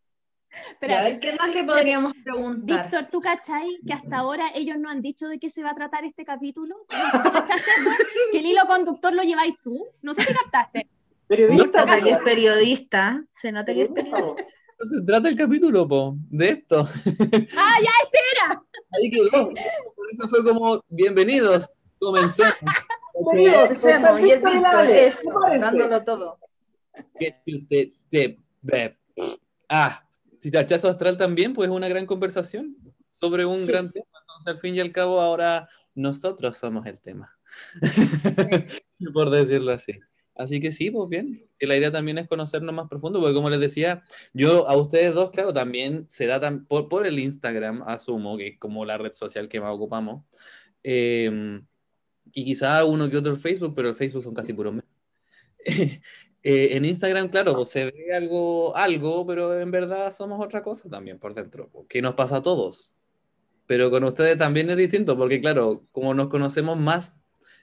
Y a ver. ¿qué más le podríamos preguntar? Víctor, ¿tú cachai que hasta ahora ellos no han dicho de qué se va a tratar este capítulo? No sé cachaste eso, que el hilo conductor lo lleváis tú. No sé si captaste. Se Periodista, nota que es periodista. Se nota que es periodista, pues. Se trata el capítulo, po, de esto. ¡Ah, ya, este era! Ahí quedó. Por eso fue como, bienvenidos, comencemos. Bienvenidos. Empecemos, y el Víctor prepárense. dándolo todo. Que si te Ah, si Tachazo Astral también, pues es una gran conversación sobre un Sí. gran tema. Entonces, al fin y al cabo, ahora nosotros somos el tema. (laughs) Por decirlo así. Así que sí, pues bien, que la idea también es conocernos más profundo, porque como les decía, yo a ustedes dos, claro, también se da tan, por, por el Instagram, asumo, que es como la red social que más ocupamos, eh, y quizá uno que otro el Facebook, pero el Facebook son casi puros memes. (laughs) Eh, en Instagram, claro, pues se ve algo, algo, pero en verdad somos otra cosa también por dentro, que nos pasa a todos. Pero con ustedes también es distinto, porque claro, como nos conocemos más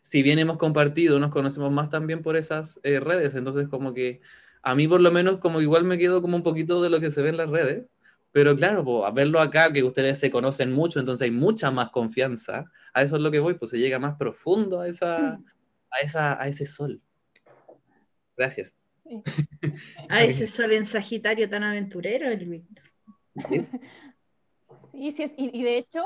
si bien hemos compartido, nos conocemos más también por esas eh, redes, entonces como que a mí por lo menos como igual me quedo como un poquito de lo que se ve en las redes, pero claro, pues, a verlo acá, que ustedes se conocen mucho, entonces hay mucha más confianza, a eso es lo que voy, pues se llega más profundo a, esa, a, esa, a ese sol. Gracias. A (laughs) ese sol en Sagitario tan aventurero, el Víctor. Sí, sí, es, y, y de hecho,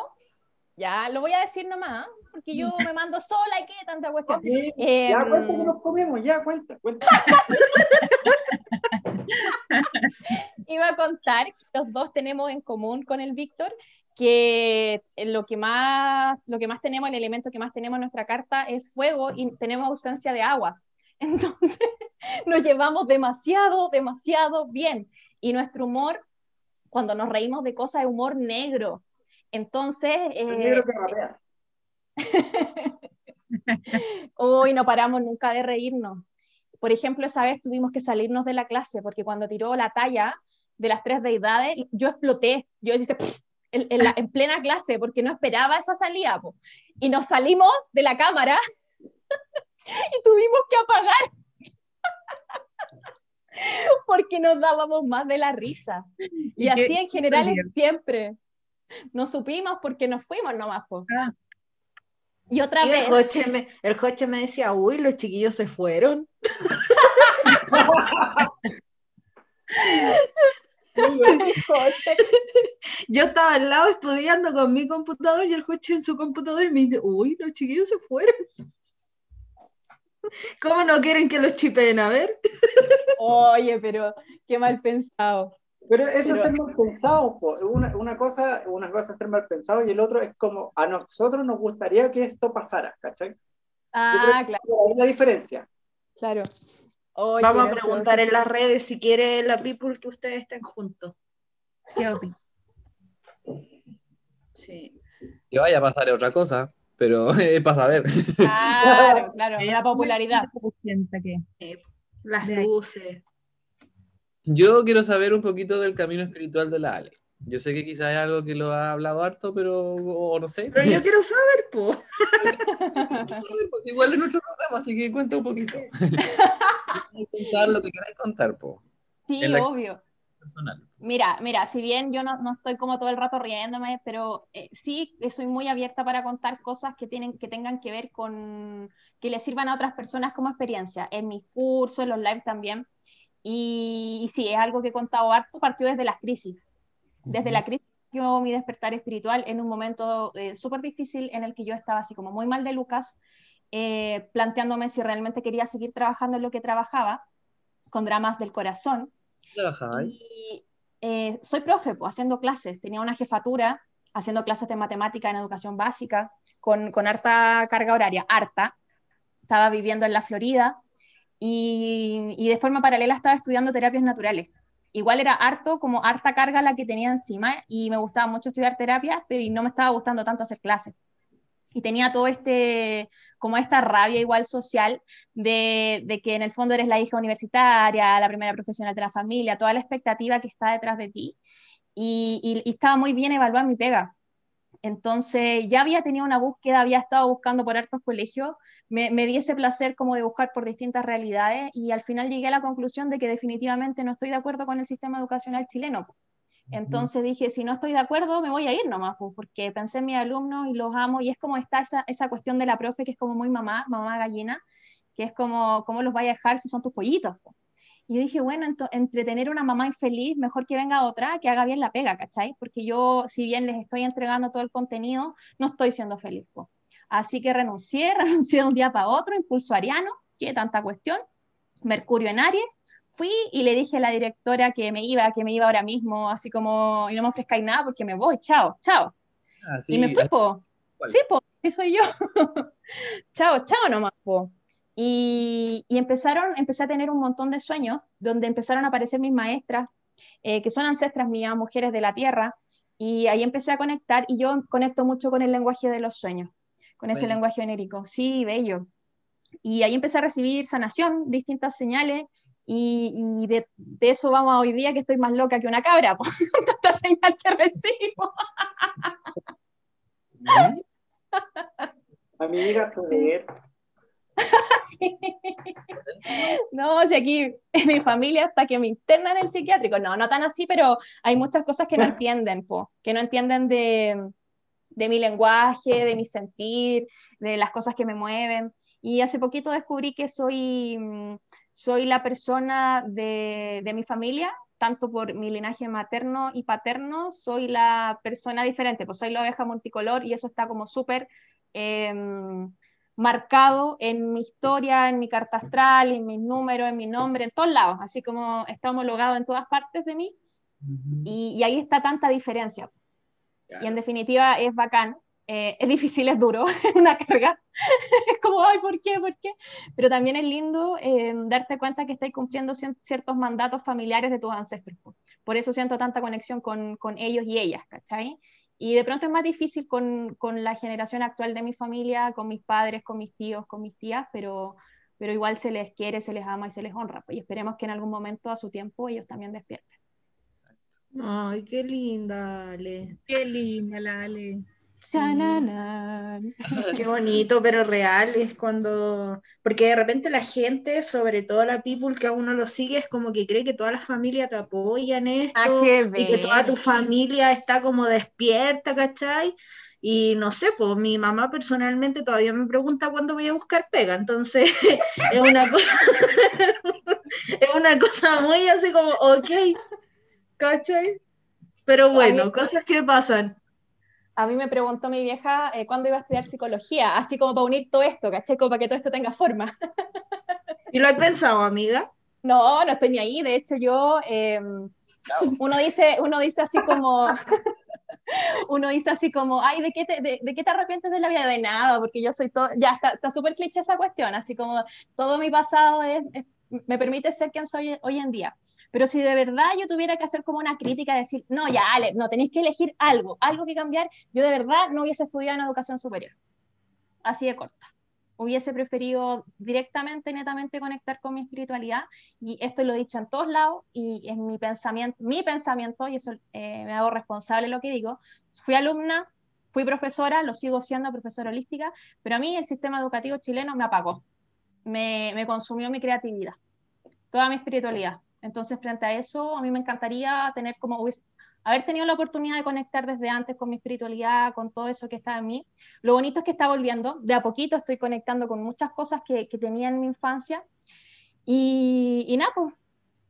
ya lo voy a decir nomás, porque yo me mando sola y qué tanta cuestión. Sí, Eh, ya cuenta que nos comemos, ya cuenta, cuenta. (laughs) iba a contar que los dos tenemos en común con el Víctor que lo que más lo que más tenemos, el elemento que más tenemos en nuestra carta es fuego y tenemos ausencia de agua. (laughs) Entonces nos llevamos demasiado, demasiado bien. Y nuestro humor, cuando nos reímos de cosas, es humor negro. Entonces, El eh, negro que. (laughs) Hoy no paramos nunca de reírnos. Por ejemplo, esa vez tuvimos que salirnos de la clase porque cuando tiró la talla de las tres deidades, yo exploté. Yo "Pff", en, en la- en plena clase porque no esperaba esa salida. po. Y nos salimos de la cámara (laughs) y tuvimos que apagar porque nos dábamos más de la risa. Y ¿Y así qué- en general es siempre. No supimos porque nos fuimos nomás. po. Ah. Y otra Y vez. el Joche, me, el me decía, uy, los chiquillos se fueron. (laughs) Yo estaba al lado estudiando con mi computador y el Joche en su computador y me dice, uy, los chiquillos se fueron. ¿Cómo no quieren que los chipeen? A ver. Oye, pero qué mal pensado. Pero eso Pero- es ser mal pensado. Una, una, cosa, una cosa es ser mal pensado y el otro es como a nosotros nos gustaría que esto pasara, ¿cachai? Ah, claro, ahí es la diferencia. claro. Oye, Vamos a preguntar en las redes si quiere la people que ustedes estén juntos. ¿Qué opinas? Sí. Que vaya a pasar otra cosa, pero (laughs) es para saber. Claro, (laughs) claro, la popularidad. Sienta que las luces. Yo quiero saber un poquito del camino espiritual de la Ale. Yo sé que quizás es algo que lo ha hablado harto, pero o no sé. Pero yo quiero saber, po. (laughs) Pues igual es nuestro programa, así que cuenta un poquito. contar lo que queráis contar, po, Sí, obvio. Personal. Mira, mira, si bien yo no, no estoy como todo el rato riéndome, pero eh, sí que soy muy abierta para contar cosas que, tienen, que tengan que ver con, que le sirvan a otras personas como experiencia, en mis cursos, en los lives también. Y, y sí, es algo que he contado harto, partió desde las crisis. Desde la crisis yo mi despertar espiritual en un momento eh, súper difícil en el que yo estaba así como muy mal de Lucas, eh, planteándome si realmente quería seguir trabajando en lo que trabajaba, con dramas del corazón. Eh, soy profe, pues, haciendo clases. Tenía una jefatura haciendo clases de matemática en educación básica, con, con harta carga horaria, harta. Estaba viviendo en la Florida y, y de forma paralela estaba estudiando terapias naturales. Igual era harto, como harta carga la que tenía encima y me gustaba mucho estudiar terapias, pero no me estaba gustando tanto hacer clases. Y tenía todo este, como esta rabia igual social de, de, que en el fondo eres la hija universitaria, la primera profesional de la familia, toda la expectativa que está detrás de ti. Y, estaba muy bien evaluar mi pega. Entonces ya había tenido una búsqueda, había estado buscando por hartos colegios, me, me di ese placer como de buscar por distintas realidades y al final llegué a la conclusión de que definitivamente no estoy de acuerdo con el sistema educacional chileno. Entonces dije, si no estoy de acuerdo, me voy a ir nomás, pues, porque pensé en mis alumnos y los amo, y es como está esa, esa cuestión de la profe, que es como muy mamá, mamá gallina, que es como, ¿cómo los vaya a dejar si son tus pollitos? Pues? Y yo dije, bueno, entre tener una mamá infeliz, mejor que venga otra que haga bien la pega, ¿cachai? Porque yo, si bien les estoy entregando todo el contenido, no estoy siendo feliz. Pues. Así que renuncié, (laughs) renuncié de un día para otro, impulso ariano, que tanta cuestión, Mercurio en Aries, fui y le dije a la directora que me iba, que me iba ahora mismo, así como, y no me ofrezcáis nada porque me voy, chao, chao. Ah, sí, y me fui, po. Sí, pues, sí soy yo. (laughs) chao, chao nomás, po. Y, y empezaron, empecé a tener un montón de sueños, donde empezaron a aparecer mis maestras, eh, que son ancestras mías, mujeres de la tierra, y ahí empecé a conectar, y yo conecto mucho con el lenguaje de los sueños, con ese Bello. lenguaje onérico. Sí, bello. Y ahí empecé a recibir sanación, distintas señales, y, y de, de eso vamos a hoy día que estoy más loca que una cabra, (laughs) por tanta señal que recibo. ¿Mm? Amiga, (laughs) joder. (laughs) Sí. No, si aquí en mi familia hasta que me internan en el psiquiátrico, no, no tan así, pero hay muchas cosas que no entienden, po, que no entienden de, de mi lenguaje, de mi sentir, de las cosas que me mueven. Y hace poquito descubrí que soy, mm, soy la persona de, de mi familia, tanto por mi linaje materno y paterno, soy la persona diferente, pues soy la oveja multicolor y eso está como súper em, marcado en mi historia, en mi carta astral, en mis números, en mi nombre, en todos lados, así como está homologado en todas partes de mí. Y, y ahí está tanta diferencia. Y en definitiva es bacán, eh, es difícil, es duro, (laughs) es una carga, (laughs) es como, ay, ¿por qué? ¿Por qué? Pero también es lindo eh, darte cuenta que estás cumpliendo ciertos mandatos familiares de tus ancestros. po. Por eso siento tanta conexión con, con ellos y ellas, ¿cachai? Y de pronto es más difícil con, con la generación actual de mi familia, con mis padres, con mis tíos, con mis tías, pero, pero igual se les quiere, se les ama y se les honra. pues, y esperemos que en algún momento a su tiempo ellos también despierten. Ay, qué linda, Ale. Qué linda la Ale. (laughs) Qué bonito, pero real es cuando, porque de repente la gente, sobre todo la people que a uno lo sigue, es como que cree que toda la familia te apoya en esto Ah, qué y que toda tu familia está como despierta, ¿cachai? Y no sé, pues mi mamá personalmente todavía me pregunta cuándo voy a buscar pega, entonces (laughs) es una cosa, (laughs) es una cosa muy así como, ok, ¿cachai? Pero bueno, cosas que pasan. A mí me preguntó mi vieja eh, cuándo iba a estudiar psicología, así como para unir todo esto, ¿cachai? Como para que todo esto tenga forma. (laughs) ¿Y lo has pensado, amiga? No, no estoy ni ahí. De hecho, yo, eh, uno, dice, uno dice así como, (laughs) uno dice así como, ay, ¿de qué te, de, de qué te arrepientes de la vida? De nada, porque yo soy todo, ya está está súper cliché esa cuestión, así como todo mi pasado es, es- me permite ser quien soy hoy en día. Pero si de verdad yo tuviera que hacer como una crítica, decir, no, ya, Ale, no, tenéis que elegir algo, algo que cambiar, yo de verdad no hubiese estudiado en educación superior. Así de corta. Hubiese preferido directamente, netamente conectar con mi espiritualidad y esto lo he dicho en todos lados y es mi pensamiento, mi pensamiento, y eso eh, me hago responsable de lo que digo. Fui alumna, fui profesora, lo sigo siendo profesora holística, pero a mí el sistema educativo chileno me apagó, me, me consumió mi creatividad, toda mi espiritualidad. Entonces, frente a eso, a mí me encantaría tener como, haber tenido la oportunidad de conectar desde antes con mi espiritualidad, con todo eso que está en mí. Lo bonito es que está volviendo, de a poquito estoy conectando con muchas cosas que, que tenía en mi infancia. Y, y nada, pues,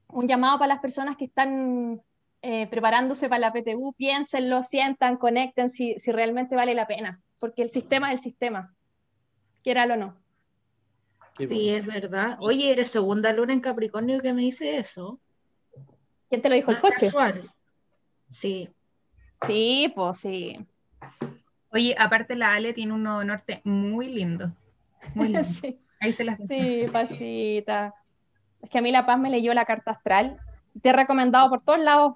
un llamado para las personas que están eh, preparándose para la PTU, piénsenlo, sientan, conecten si, si realmente vale la pena, porque el sistema es el sistema, quiera o no. Sí, bueno. es verdad. Oye, eres segunda luna en Capricornio que me dice eso. ¿Quién te lo dijo el coche? es casual. Sí. Sí, pues sí. Oye, aparte la Ale tiene un nodo norte muy lindo. Muy lindo. (laughs) sí. Ahí se las Sí, pasita. Es que a mí La Paz me leyó la carta astral. Te he recomendado por todos lados,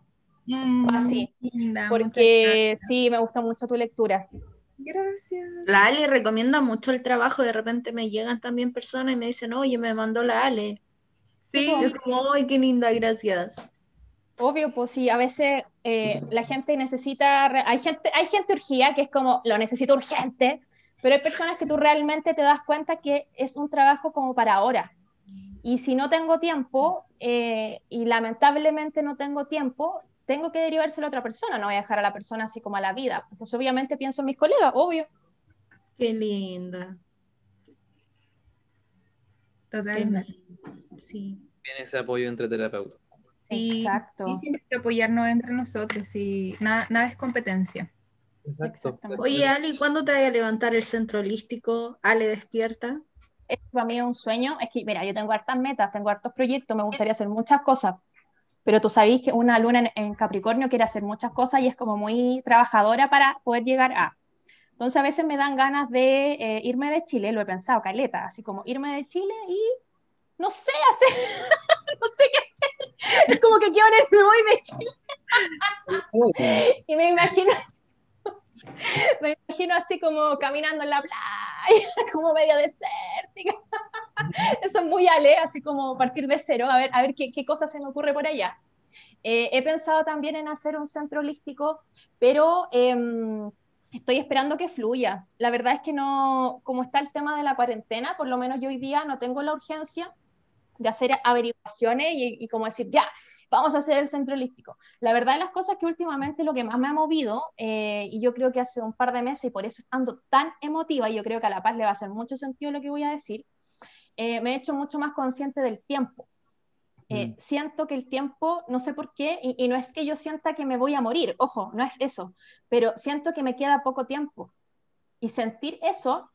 Mm, Así, linda, porque sí, me gusta mucho tu lectura. Gracias. La Ale recomienda mucho el trabajo. De repente me llegan también personas y me dicen, oye, me mandó la Ale. Sí, Y es como, ay, qué linda, gracias. Obvio, pues sí, a veces eh, la gente necesita, hay gente, hay gente urgida que es como, lo necesito urgente, pero hay personas que tú realmente te das cuenta que es un trabajo como para ahora. Y si no tengo tiempo, eh, y lamentablemente no tengo tiempo, tengo que derivárselo a otra persona, no voy a dejar a la persona así como a la vida. Entonces obviamente pienso en mis colegas, obvio. Qué linda. Qué totalmente. linda. Sí. Tiene ese apoyo entre terapeutas. Sí, Exacto. siempre hay que apoyarnos entre nosotros y nada, nada es competencia. Exacto. Oye, Ale, ¿cuándo te vaya a levantar el centro holístico? Ale, despierta. es para mí un sueño. Es que, mira, yo tengo hartas metas, tengo hartos proyectos, me gustaría hacer muchas cosas, pero tú sabéis que una luna en, en Capricornio quiere hacer muchas cosas y es como muy trabajadora para poder llegar a. Entonces a veces me dan ganas de eh, irme de Chile, lo he pensado, caleta, así como irme de Chile y no sé hacer, (laughs) no sé qué hacer. Es como que quiero me voy de Chile. y me imagino, (laughs) me imagino así como caminando en la playa, (laughs) como medio desértica. (laughs) Eso es muy ale, así como partir de cero, a ver, a ver qué, qué cosa se me ocurre por allá. Eh, he pensado también en hacer un centro holístico, pero em, estoy esperando que fluya. La verdad es que no, como está el tema de la cuarentena, por lo menos yo hoy día no tengo la urgencia de hacer averiguaciones y, como decir, ya, vamos a hacer el centro holístico. La verdad de las cosas que últimamente lo que más me ha movido, eh, y yo creo que hace un par de meses, y por eso estando tan emotiva, y yo creo que a La Paz le va a hacer mucho sentido lo que voy a decir, eh, me he hecho mucho más consciente del tiempo. Eh, mm. Siento que el tiempo, no sé por qué, y, no es que yo sienta que me voy a morir, ojo, no es eso, pero siento que me queda poco tiempo. Y sentir eso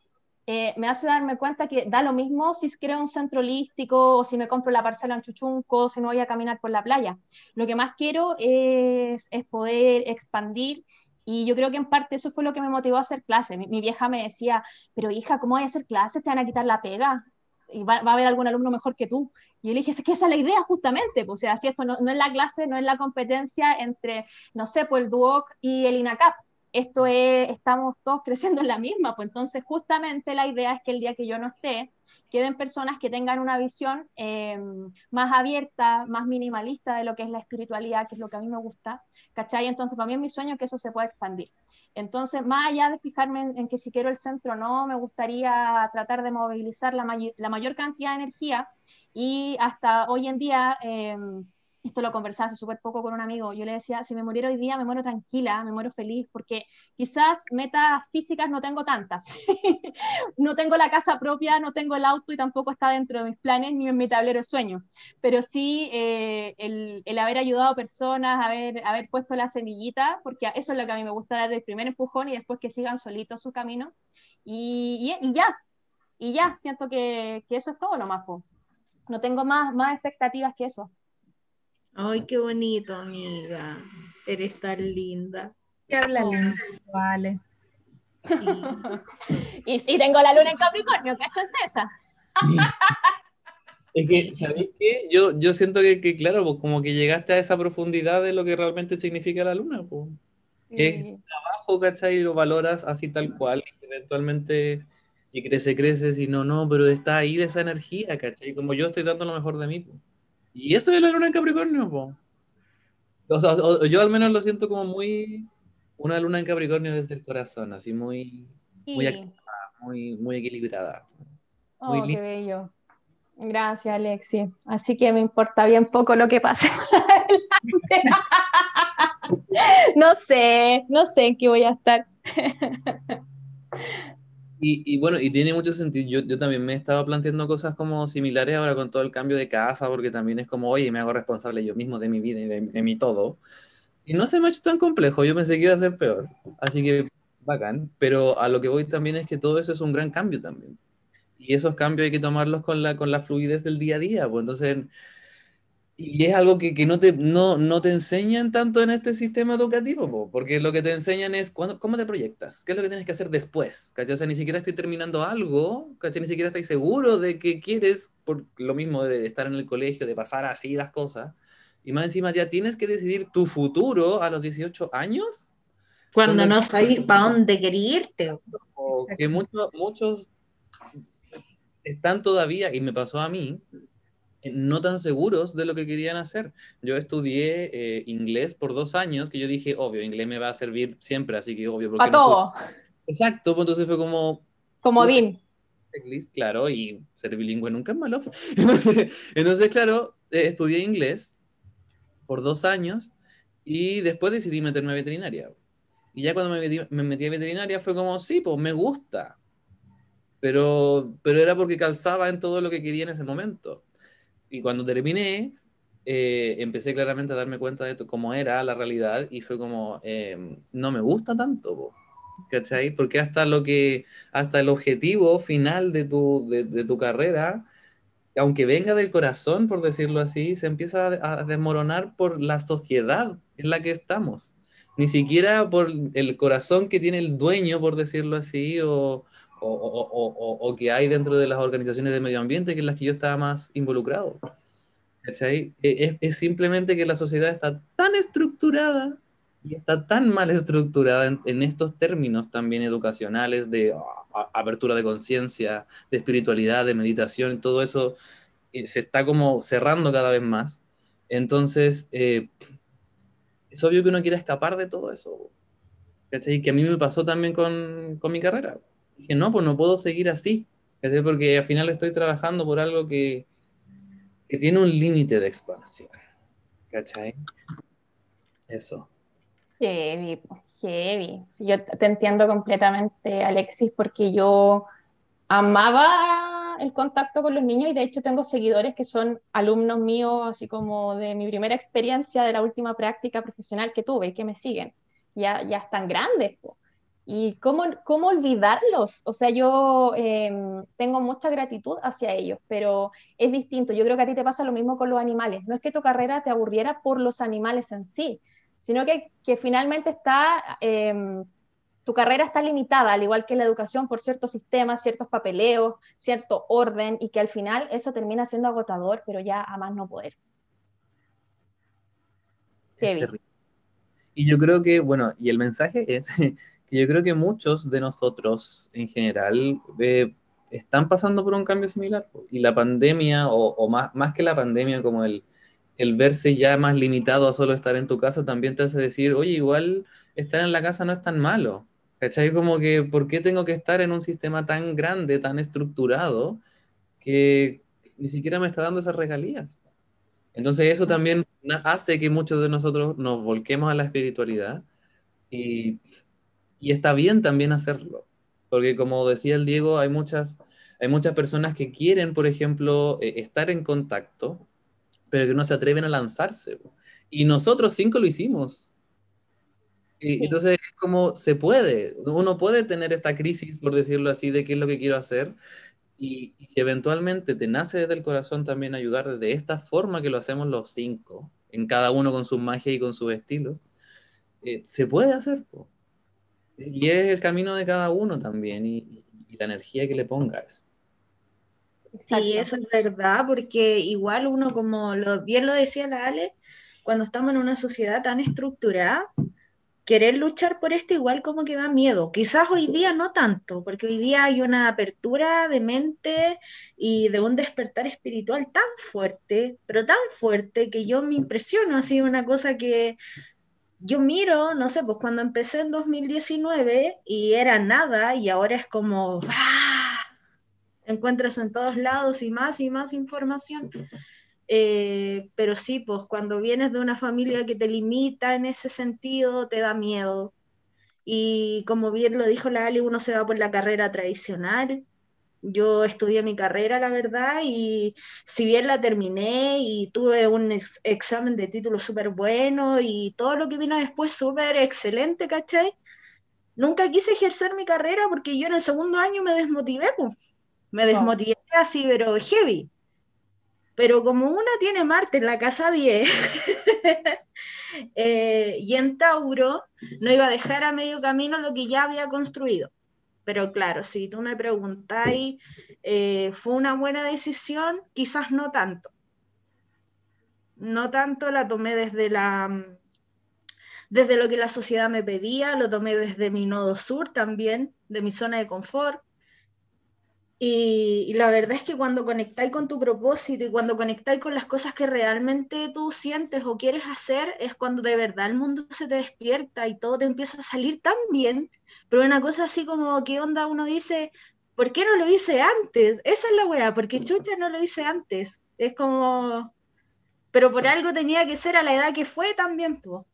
eh, me hace darme cuenta que da lo mismo si creo un centro holístico o si me compro la parcela en Chuchunco si no voy a caminar por la playa. Lo que más quiero es, poder expandir y yo creo que en parte eso fue lo que me motivó a hacer clases. Mi, vieja me decía, pero hija, ¿cómo voy a hacer clases? Te van a quitar la pega y va, va, a haber algún alumno mejor que tú. Y yo le dije, es que esa es la idea justamente, pues, o sea, si esto no, no, es la clase, no es la competencia entre, no sé, pues el DUOC y el INACAP, esto es, estamos todos creciendo en la misma, pues entonces justamente la idea es que el día que yo no esté, queden personas que tengan una visión eh, más abierta, más minimalista de lo que es la espiritualidad, que es lo que a mí me gusta, ¿cachai? Entonces para mí es mi sueño que eso se pueda expandir. Entonces, más allá de fijarme en, que si quiero el centro no, me gustaría tratar de movilizar la, la, mayor cantidad de energía y hasta hoy en día... Eh, esto lo conversaba hace súper poco con un amigo, yo le decía, si me muriera hoy día, me muero tranquila, me muero feliz, porque quizás metas físicas no tengo tantas. (laughs) no tengo la casa propia, no tengo el auto y tampoco está dentro de mis planes ni en mi tablero de sueños. Pero sí eh, el, el, haber ayudado a personas, haber, haber puesto la semillita, porque eso es lo que a mí me gusta dar el primer empujón y después que sigan solitos su camino. Y, y, y ya, y ya, siento que, que, eso es todo lo más. No tengo más, más expectativas que eso. Ay, qué bonito, amiga. Eres tan linda. ¿Qué habla lindo? Vale. (laughs) y, y, tengo la luna en Capricornio, ¿cachas esa? (laughs) es que, ¿sabéis qué? Yo, yo siento que, que, claro, pues como que llegaste a esa profundidad de lo que realmente significa la luna, pues. Sí. Es trabajo, ¿cachai? Y lo valoras así tal cual. Y eventualmente, si crece, crece, si no, no, pero está ahí esa energía, ¿cachai? Como yo estoy dando lo mejor de mí, pues. Y eso es la luna en Capricornio, po. O sea, yo al menos lo siento como muy una luna en Capricornio desde el corazón, así muy, sí. muy activa, muy, muy equilibrada. Muy oh, qué bello. Gracias, Alexi. Así que me importa bien poco lo que pase. (laughs) no sé, no sé en qué voy a estar. (laughs) Y, y, bueno, y tiene mucho sentido. Yo, yo también me estaba planteando cosas como similares ahora con todo el cambio de casa, porque también es como, oye, me hago responsable yo mismo de mi vida y de, de mi todo. Y no se me ha hecho tan complejo, yo pensé que iba a ser peor. Así que bacán, pero a lo que voy también es que todo eso es un gran cambio también. Y esos cambios hay que tomarlos con la, con la fluidez del día a día. Pues entonces, y es algo que, que no, te, no, no, te enseñan tanto en este sistema educativo, porque lo que te enseñan es cuándo, cómo te proyectas, qué es lo que tienes que hacer después, ¿cachai? O sea, ni siquiera estoy terminando algo, ¿cachai? Ni siquiera estás seguro de que quieres, por lo mismo de estar en el colegio, de pasar así las cosas, y más encima ya tienes que decidir tu futuro a los 18 años. Cuando no sabes para dónde querer irte. O que muchos, muchos están todavía, y me pasó a mí, no tan seguros de lo que querían hacer. Yo estudié eh, inglés por dos años, que yo dije, obvio, inglés me va a servir siempre, así que obvio. Para todo. Exacto, pues entonces fue como... Como Dean. Checklist, claro, y ser bilingüe nunca es malo. (laughs) Entonces, entonces claro, eh, estudié inglés por dos años y después decidí meterme a veterinaria. Y ya cuando me metí, me metí a veterinaria fue como, sí, pues me gusta. Pero, pero era porque calzaba en todo lo que quería en ese momento y cuando terminé, eh, empecé claramente a darme cuenta de cómo era la realidad y fue como, eh, no me gusta tanto, ¿cachai? Porque hasta lo que, hasta el objetivo final de tu, de, de tu carrera, aunque venga del corazón, por decirlo así, se empieza a, a desmoronar por la sociedad en la que estamos. ni siquiera por el corazón que tiene el dueño, por decirlo así, o, o, que hay dentro de las organizaciones de medio ambiente que en las que yo estaba más involucrado. E, es, simplemente que la sociedad está tan estructurada y está tan mal estructurada en, estos términos también educacionales de a, apertura de conciencia, de espiritualidad, de meditación, todo eso eh, se está como cerrando cada vez más. Entonces, eh, es obvio que uno quiere escapar de todo eso. ¿cachai? Que a mí me pasó también con, con mi carrera. Dije, no, pues no puedo seguir así. Porque al final estoy trabajando por algo que, que tiene un límite de expansión. ¿Cachai? Eso. Heavy, heavy. Sí, yo te entiendo completamente, Alexis, porque yo amaba el contacto con los niños y de hecho tengo seguidores que son alumnos míos, así como de mi primera experiencia de la última práctica profesional que tuve y que me siguen. Ya, ya están grandes. Po. ¿Y cómo, cómo olvidarlos? O sea, yo eh, tengo mucha gratitud hacia ellos, pero es distinto. Yo creo que a ti te pasa lo mismo con los animales. No es que tu carrera te aburriera por los animales en sí, sino que, que finalmente está, eh, tu carrera está limitada, al igual que la educación, por ciertos sistemas, ciertos papeleos, cierto orden, y que al final eso termina siendo agotador, pero ya a más no poder. Y yo creo que, bueno, y el mensaje es (laughs) que yo creo que muchos de nosotros en general eh, están pasando por un cambio similar. Y la pandemia, o, o más, más que la pandemia, como el, el verse ya más limitado a solo estar en tu casa también te hace decir, oye, igual estar en la casa no es tan malo. ¿Cachai? Como que, ¿por qué tengo que estar en un sistema tan grande, tan estructurado, que ni siquiera me está dando esas regalías? Entonces eso también hace que muchos de nosotros nos volquemos a la espiritualidad y, y está bien también hacerlo, porque como decía el Diego, hay muchas, hay muchas personas que quieren, por ejemplo, eh, estar en contacto, pero que no se atreven a lanzarse. Y nosotros cinco lo hicimos. Y, sí. Entonces, es como se puede, uno puede tener esta crisis, por decirlo así, de qué es lo que quiero hacer. Y, eventualmente te nace desde el corazón también ayudar de esta forma que lo hacemos los cinco, en cada uno con su magia y con sus estilos, eh, se puede hacer. Po. Y es el camino de cada uno también y, y la energía que le ponga a eso. Sí, eso es verdad, porque igual uno, como lo, bien lo decía la Ale, cuando estamos en una sociedad tan estructurada, querer luchar por esto igual como que da miedo. Quizás hoy día no tanto, porque hoy día hay una apertura de mente y de un despertar espiritual tan fuerte, pero tan fuerte que yo me impresiono, así una cosa que yo miro, no sé, pues cuando empecé en 2019 y era nada y ahora es como... ¡ah! encuentras en todos lados y más y más información. Eh, pero sí, pues cuando vienes de una familia que te limita en ese sentido, te da miedo. Y como bien lo dijo la Ali, uno se va por la carrera tradicional. Yo estudié mi carrera, la verdad, y si bien la terminé y tuve un ex examen de título súper bueno y todo lo que vino después súper excelente, ¿cachai? Nunca quise ejercer mi carrera porque yo en el segundo año me desmotivé, pues me desmotivé oh. así, pero heavy. Pero como una tiene Marte en la casa 10 (laughs) eh, y en Tauro, no iba a dejar a medio camino lo que ya había construido. Pero claro, si tú me preguntáis, eh, ¿fue una buena decisión? Quizás no tanto. No tanto la tomé desde la desde lo que la sociedad me pedía, lo tomé desde mi nodo sur también, de mi zona de confort y, y, la verdad es que cuando conectáis con tu propósito y cuando conectáis con las cosas que realmente tú sientes o quieres hacer, es cuando de verdad el mundo se te despierta y todo te empieza a salir tan bien. Pero una cosa así como, ¿qué onda? Uno dice, ¿por qué no lo hice antes? Esa es la weá, porque chucha no lo hice antes. Es como, pero por algo tenía que ser a la edad que fue también, pues.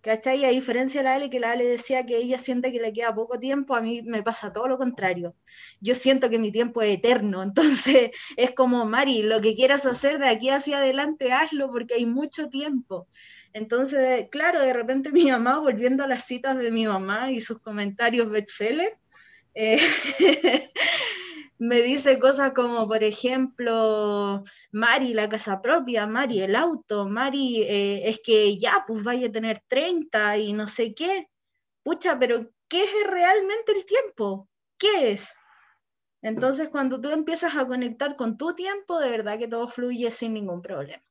¿Cachai? A diferencia de la Ale, que la Ale decía que ella siente que le queda poco tiempo, a mí me pasa todo lo contrario. Yo siento que mi tiempo es eterno, (laughs) entonces es como, Mari, lo que quieras hacer de aquí hacia adelante, hazlo porque hay mucho tiempo. Entonces, claro, de repente (laughs) mi mamá, volviendo a las citas de mi mamá y sus comentarios bestseller, eh, (laughs) me dice cosas como, por ejemplo, Mari, la casa propia, Mari, el auto, Mari, eh, es que ya, pues vaya a tener 30 y no sé qué. Pucha, pero ¿qué es realmente el tiempo? ¿Qué es? Entonces, cuando tú empiezas a conectar con tu tiempo, de verdad que todo fluye sin ningún problema.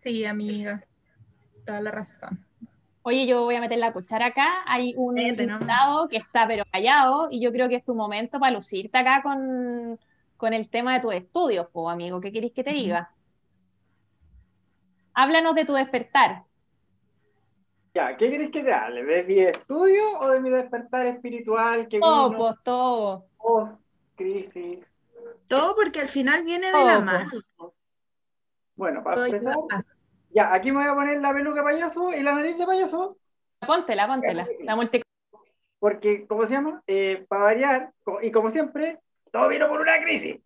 Sí, amiga, toda la razón. Oye, yo voy a meter la cuchara acá. Hay un Vete, no. invitado que está pero callado y yo creo que es tu momento para lucirte acá con, con el tema de tus estudios, po, amigo. ¿Qué querés que te diga? Háblanos de tu despertar. Ya, ¿qué querés que te hable? ¿De mi estudio o de mi despertar espiritual que Todo, vino pues, todo. post crisis? Todo porque al final viene de la mano. Bueno, para Todo empezar. Ya, aquí me voy a poner la peluca payaso y la nariz de payaso, Póntela, póntela. La multi porque, ¿cómo se llama? Eh, para variar, y como siempre, todo vino por una crisis.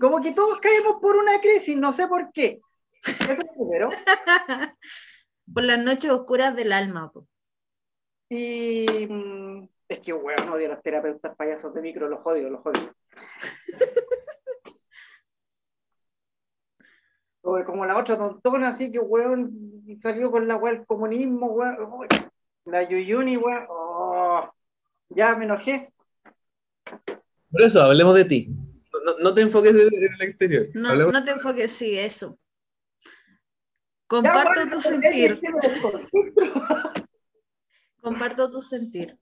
Como que todos caemos por una crisis, no sé por qué. Eso es lo primero. (laughs) Por las noches oscuras del alma. po. Y mm, es que, weón, odio a los terapeutas payasos de micro, los odio, los odio. (laughs) O como la otra tontona, así que, weón, salió con la weá del comunismo, weón. Uy, La Yuyuni, weón. oh, ya me enojé. Por eso, hablemos de ti. No, no te enfoques en, el exterior. No, Hablemos- no te enfoques, sí, eso. Ya, Comparto tu no, sentir, comparto tu sentir.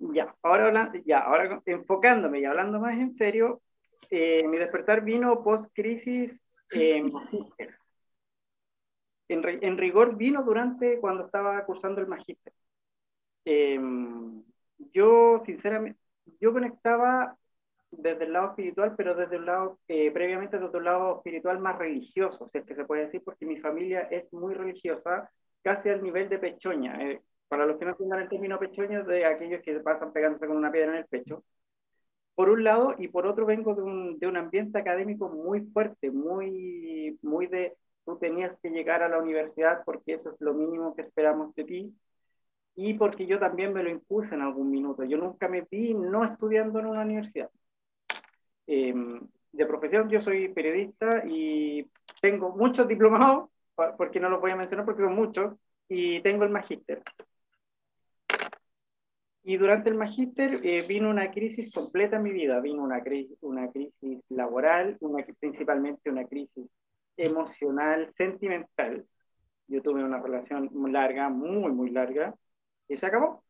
Ya, ahora, ya, ahora enfocándome y hablando más en serio, eh, mi despertar vino post-crisis magíster. En, en rigor vino durante cuando estaba cursando el magíster. Eh, yo, sinceramente, yo conectaba desde el lado espiritual, pero desde un lado, eh, previamente desde un lado espiritual más religioso, si es que se puede decir, porque mi familia es muy religiosa, casi al nivel de pechoña. Eh, para los que no entiendan el término pechoña, de aquellos que pasan pegándose con una piedra en el pecho. Por un lado, y por otro vengo de un, de un ambiente académico muy fuerte, muy, muy de tú tenías que llegar a la universidad porque eso es lo mínimo que esperamos de ti, y porque yo también me lo impuse en algún minuto. Yo nunca me vi no estudiando en una universidad. Eh, de profesión yo soy periodista y tengo muchos diplomados, porque no los voy a mencionar porque son muchos, y tengo el magíster. Y durante el magíster eh, vino una crisis completa en mi vida. Vino una, cri- una crisis laboral, una, principalmente una crisis emocional, sentimental. Yo tuve una relación larga, muy, muy larga, y se acabó.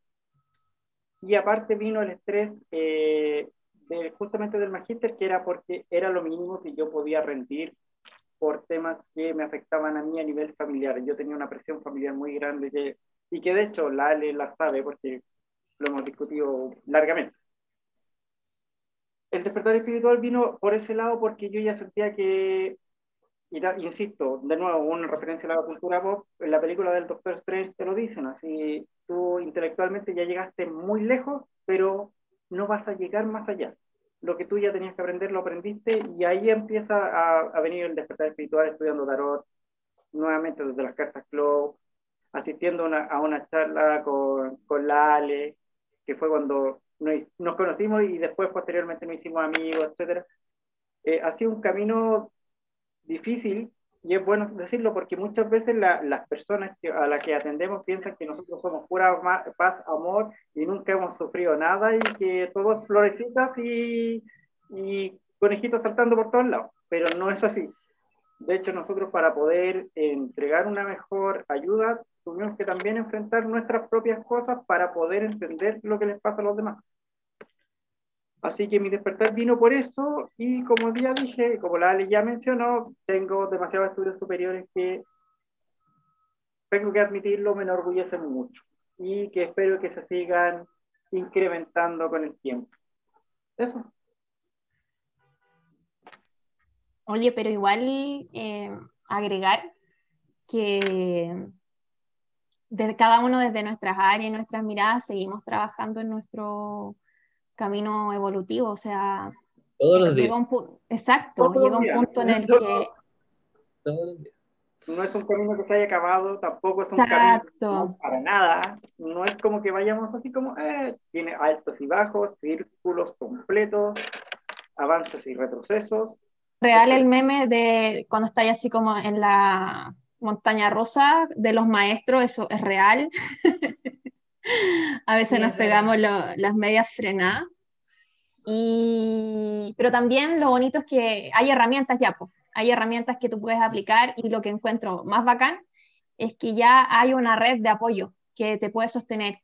Y aparte vino el estrés eh, de, justamente del magíster, que era porque era lo mínimo que yo podía rendir por temas que me afectaban a mí a nivel familiar. Yo tenía una presión familiar muy grande que, y que de hecho la la sabe porque lo hemos discutido largamente. El despertar espiritual vino por ese lado porque yo ya sentía que, insisto, de nuevo, una referencia a la cultura pop, en la película del Doctor Strange te lo dicen, así tú intelectualmente ya llegaste muy lejos, pero no vas a llegar más allá. Lo que tú ya tenías que aprender lo aprendiste y ahí empieza a, a venir el despertar espiritual estudiando tarot, nuevamente desde las cartas club, asistiendo una, a una charla con, con la Ale, que fue cuando nos, conocimos y después posteriormente nos hicimos amigos, etc. Eh, ha sido un camino difícil y es bueno decirlo porque muchas veces la- las personas que, a las que atendemos piensan que nosotros somos pura paz, amor y nunca hemos sufrido nada y que todo es florecitas y, y conejitos saltando por todos lados, pero no es así. De hecho, nosotros para poder entregar una mejor ayuda, tuvimos que también enfrentar nuestras propias cosas para poder entender lo que les pasa a los demás. Así que mi despertar vino por eso y como ya dije, como la Ale ya mencionó, tengo demasiados estudios superiores que tengo que admitirlo, me enorgullecen mucho y que espero que se sigan incrementando con el tiempo. Eso. Oye, pero igual eh, agregar que de cada uno desde nuestras áreas y nuestras miradas seguimos trabajando en nuestro camino evolutivo, o sea, Todos los días. llega un exacto, Todos llega un días. punto en el Todos- que Todos los días. no es un camino que se haya acabado, tampoco es un Exacto. camino no, para nada. No es como que vayamos así como, eh, tiene altos y bajos, círculos completos, avances y retrocesos. Real el meme de cuando estáis así como en la montaña rosa de los maestros, eso es real. (laughs) A veces Sí, nos pegamos lo- las medias frenadas. Y, pero también lo bonito es que hay herramientas ya, po. hay herramientas que tú puedes aplicar y lo que encuentro más bacán es que ya hay una red de apoyo que te puede sostener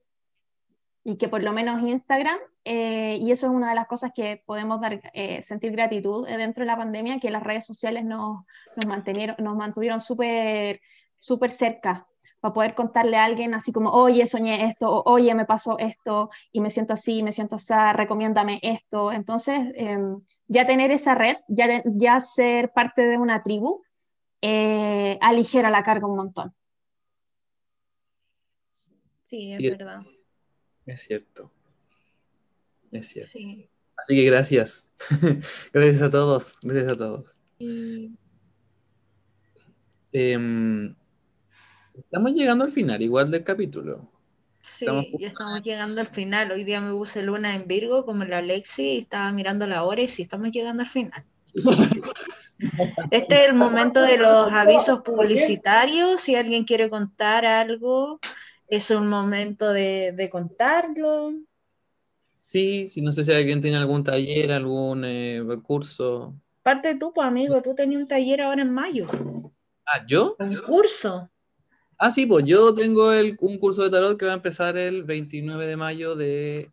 y que por lo menos Instagram, eh, y eso es una de las cosas que podemos dar, eh, sentir gratitud eh, dentro de la pandemia, que las redes sociales nos, nos, mantenieron, nos mantuvieron súper súper cerca para poder contarle a alguien así como, oye, soñé esto, o, oye, me pasó esto, y me siento así, me siento así, recomiéndame esto. Entonces, eh, ya tener esa red, ya, de, ya ser parte de una tribu, eh, aligera la carga un montón. Sí, es Sí. verdad. Es cierto. Es cierto. Sí. Así que gracias. (laughs) gracias a todos. Gracias a todos. Y Em, estamos llegando al final, igual del capítulo. Sí, Estamos- ya estamos llegando al final. Hoy día me puse luna en Virgo como la Alexi y estaba mirando la hora y sí estamos llegando al final. Este es el momento de los avisos publicitarios. Si alguien quiere contar algo, es un momento de, de contarlo. Sí, sí, no sé si alguien tiene algún taller, algún eh, curso. Parte tú, pues amigo, tú tenías un taller ahora en mayo. Ah, ¿yo? Un curso. Ah, sí, pues yo tengo el, un curso de tarot que va a empezar el 29 de mayo de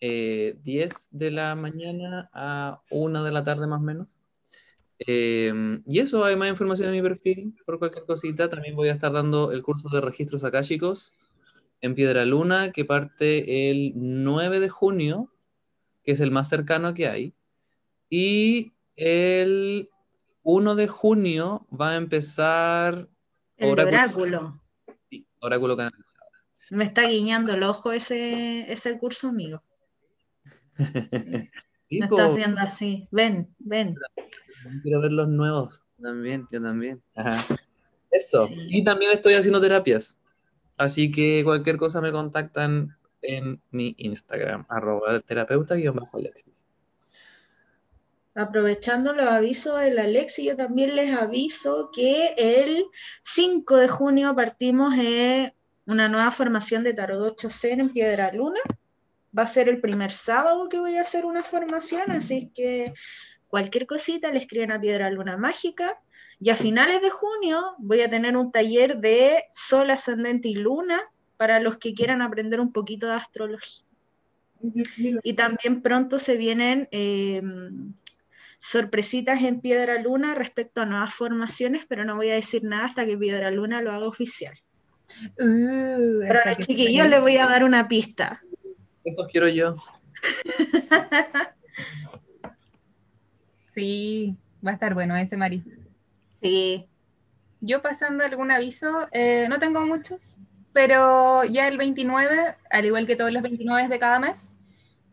eh, 10 de la mañana a 1 de la tarde más o menos. Eh, y eso, hay más información en mi perfil por cualquier cosita. También voy a estar dando el curso de registros acá, chicos, en Piedra Luna, que parte el 9 de junio, que es el más cercano que hay. Y el 1 de junio va a empezar El Oráculo. oráculo. sí, Oráculo Canalizado. Me está guiñando el ojo ese, ese curso, amigo. (laughs) Sí, Me po, está haciendo así. Ven, ven. quiero ver los nuevos también, yo también. Ajá. Eso. Y también estoy haciendo terapias. Así que cualquier cosa me contactan en mi Instagram, arroba terapeuta guion bajo Alexis. Aprovechando los avisos del Alexi, yo también les aviso que el 5 de junio partimos eh, una nueva formación de Tarot 8C en Piedra Luna. Va a ser el primer sábado que voy a hacer una formación, así que cualquier cosita le escriben a Piedra Luna Mágica. Y a finales de junio voy a tener un taller de Sol, Ascendente y Luna para los que quieran aprender un poquito de astrología. Y también pronto se vienen eh, sorpresitas en Piedra Luna respecto a nuevas formaciones, pero no voy a decir nada hasta que Piedra Luna lo haga oficial. Uh, Pero a los chiquillos les voy a dar una pista. Eso quiero yo. (laughs) Sí, va a estar bueno ese Mari. Sí, Yo pasando algún aviso, eh, no tengo muchos, pero ya el 29, al igual que todos los 29 de cada mes,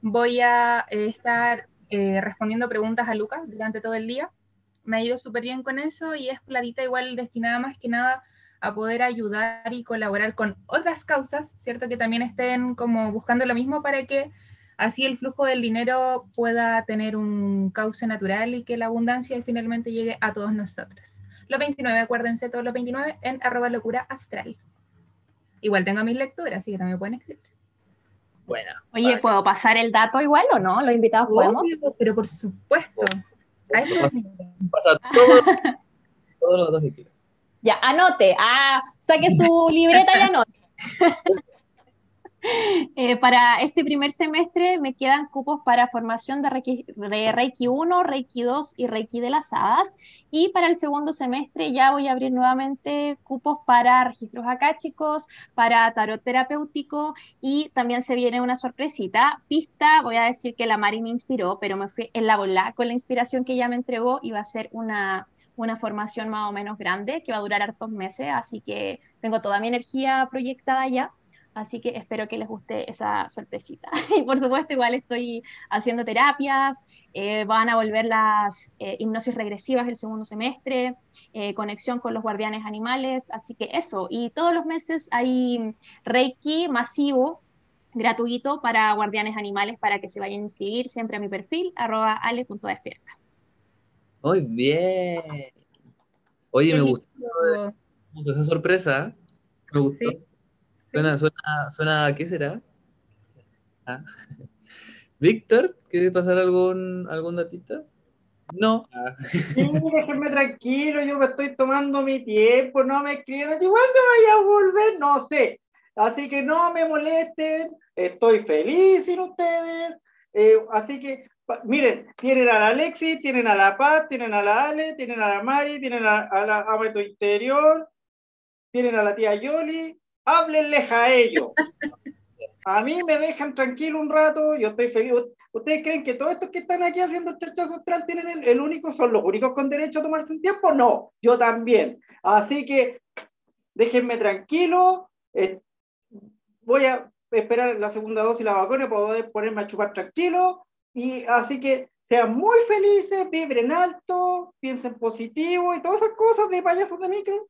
voy a eh, estar eh, respondiendo preguntas a Lucas durante todo el día. Me ha ido súper bien con eso y es platita igual destinada más que nada a poder ayudar y colaborar con otras causas, ¿cierto? Que también estén como buscando lo mismo para que así el flujo del dinero pueda tener un cauce natural y que la abundancia finalmente llegue a todos nosotros. Los 29, acuérdense, todos los 29 en arroba locura astral. Igual tengo mis lecturas, así que también pueden escribir. Buena. Oye, Vale. ¿puedo pasar el dato igual o no? ¿Los invitados podemos? Obvio, pero por supuesto. A eso es mi- Pasa todo, todos los dos que quieras. (laughs) Ya, anote. Ah, saque su libreta y anote. (laughs) (laughs) Eh, para este primer semestre me quedan cupos para formación de Reiki, de Reiki 1, Reiki 2 y Reiki de las hadas. Y para el segundo semestre ya voy a abrir nuevamente cupos para registros acáchicos, para tarot terapéutico y también se viene una sorpresita. Pista, voy a decir que la Mari me inspiró, pero me fui en la bola con la inspiración que ella me entregó y va a ser una una formación más o menos grande que va a durar hartos meses, así que tengo toda mi energía proyectada ya Así que espero que les guste esa sorpresita. (laughs) Y por supuesto, igual estoy haciendo terapias, eh, van a volver las eh, hipnosis regresivas el segundo semestre, eh, conexión con los guardianes animales, así que eso. Y todos los meses hay Reiki masivo, gratuito para guardianes animales para que se vayan a inscribir siempre a mi perfil, arroba ale.despierta. Muy bien. Oye, me gustó, me gustó esa sorpresa. Me gustó. Sí. Suena, suena, suena, ¿qué será? Ah. (laughs) Víctor, ¿quiere pasar algún, algún datito? No. Ah. (laughs) Sí, déjenme tranquilo, yo me estoy tomando mi tiempo, no me escriban, ¿y cuándo vaya a volver? No sé. Así que no me molesten, estoy feliz sin ustedes. eh, así que, miren, tienen a la Alexi, tienen a la Paz, tienen a la Ale, tienen a la Mari, tienen a, a la ama de tu interior, tienen a la tía Yoli, háblenles a ellos. A mí me dejan tranquilo un rato, yo estoy feliz. ¿Ustedes creen que todos estos que están aquí haciendo chachazo astral tienen el, el único, son los únicos con derecho a tomarse un tiempo? No, yo también. Así que déjenme tranquilo. eh, voy a esperar la segunda dosis de la vacuna para poder ponerme a chupar tranquilo. Y así que sean muy felices, vibren alto, piensen positivo y todas esas cosas de payasos de micro.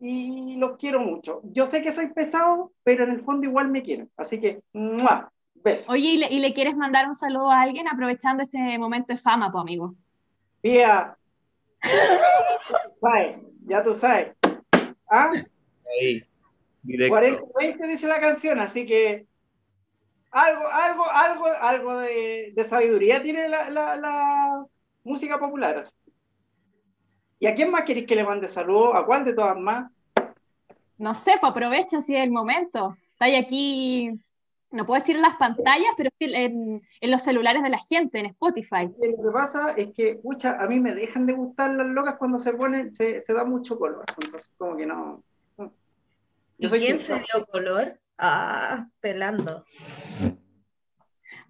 Y los quiero mucho. Yo sé que soy pesado, pero en el fondo igual me quieren. Así que, ¡mua! besos. Oye, ¿y le, y le quieres mandar un saludo a alguien aprovechando este momento de fama, pues, amigo? Vía. Sabes, (laughs) ya tú sabes. ¿Ah? Ahí, directo. 40-20 dice la canción, así que algo, algo, algo, algo de, de sabiduría tiene la, la, la música popular. ¿Y a quién más queréis que le mande saludos? ¿A cuál de todas más? No sé, pues aprovecha si es el momento. Está ahí aquí, no puedo decir en las pantallas, pero en, en los celulares de la gente, en Spotify. Y Lo que pasa es que, pucha, a mí me dejan de gustar las locas cuando se ponen, se, se da mucho color. Entonces, como que no. ¿Y Yo soy quién se dio color? Ah, pelando.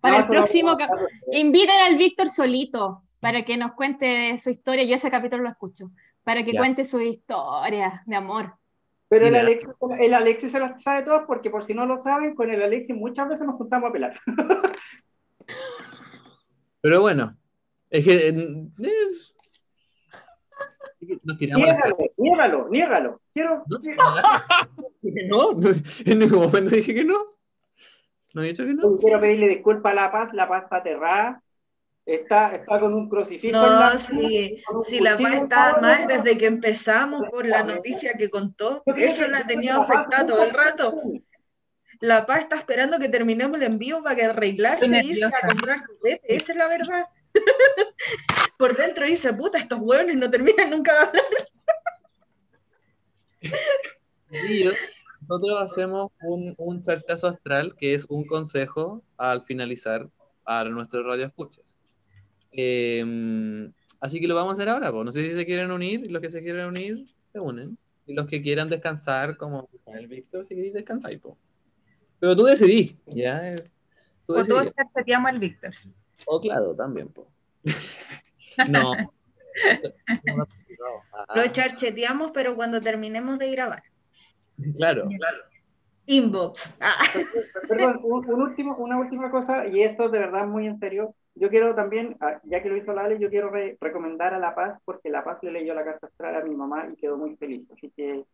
Para No, el no- próximo, cap- inviten al Víctor solito para que nos cuente su historia. Yo ese capítulo lo escucho. Para que Ya. cuente su historia de amor. Pero el. Alexis, el Alexis se las sabe todas porque por si no lo saben, con el Alexis muchas veces nos juntamos a pelar. (laughs) Pero bueno, es que eh, eh, nos tiramos Niégalo, niégalo, niégalo. Quiero, ¿No? (laughs) no, no, (laughs) en ningún momento dije que no. ¿No he dicho que no? quiero pedirle disculpas a La Paz, La Paz está aterrada. Está, está con un crucifijo en la No, si, si la cuchillo paz en está la mal desde que empezamos por la noticia que contó, eso la La Paz afectada todo el rato. La paz está esperando que terminemos el envío para que arreglarse e irse a comprar juguetes, esa es la verdad. (laughs) Por dentro dice, puta, estos hueones no terminan nunca de hablar. Nosotros hacemos un, un charchazo astral, que es un consejo al finalizar a nuestros radioescuchas. Eh, así que lo vamos a hacer ahora. po. No sé si se quieren unir, y los que se quieren unir, se unen. Y los que quieran descansar, como el Víctor, si queréis descansar. po. Pero tú decidís, ¿ya? Eh, Tú O todos decidís. chateamos al Víctor. O claro, también. po. (laughs) no. (laughs) Lo charcheteamos, pero cuando terminemos de grabar. claro, claro. Inbox. Ah. Perdón, un, un último, una última cosa, y esto de verdad muy en serio. Yo quiero también, ah, ya que lo hizo Lale, yo quiero re- recomendar a La Paz, porque La Paz le leyó la carta astral a mi mamá y quedó muy feliz. Así que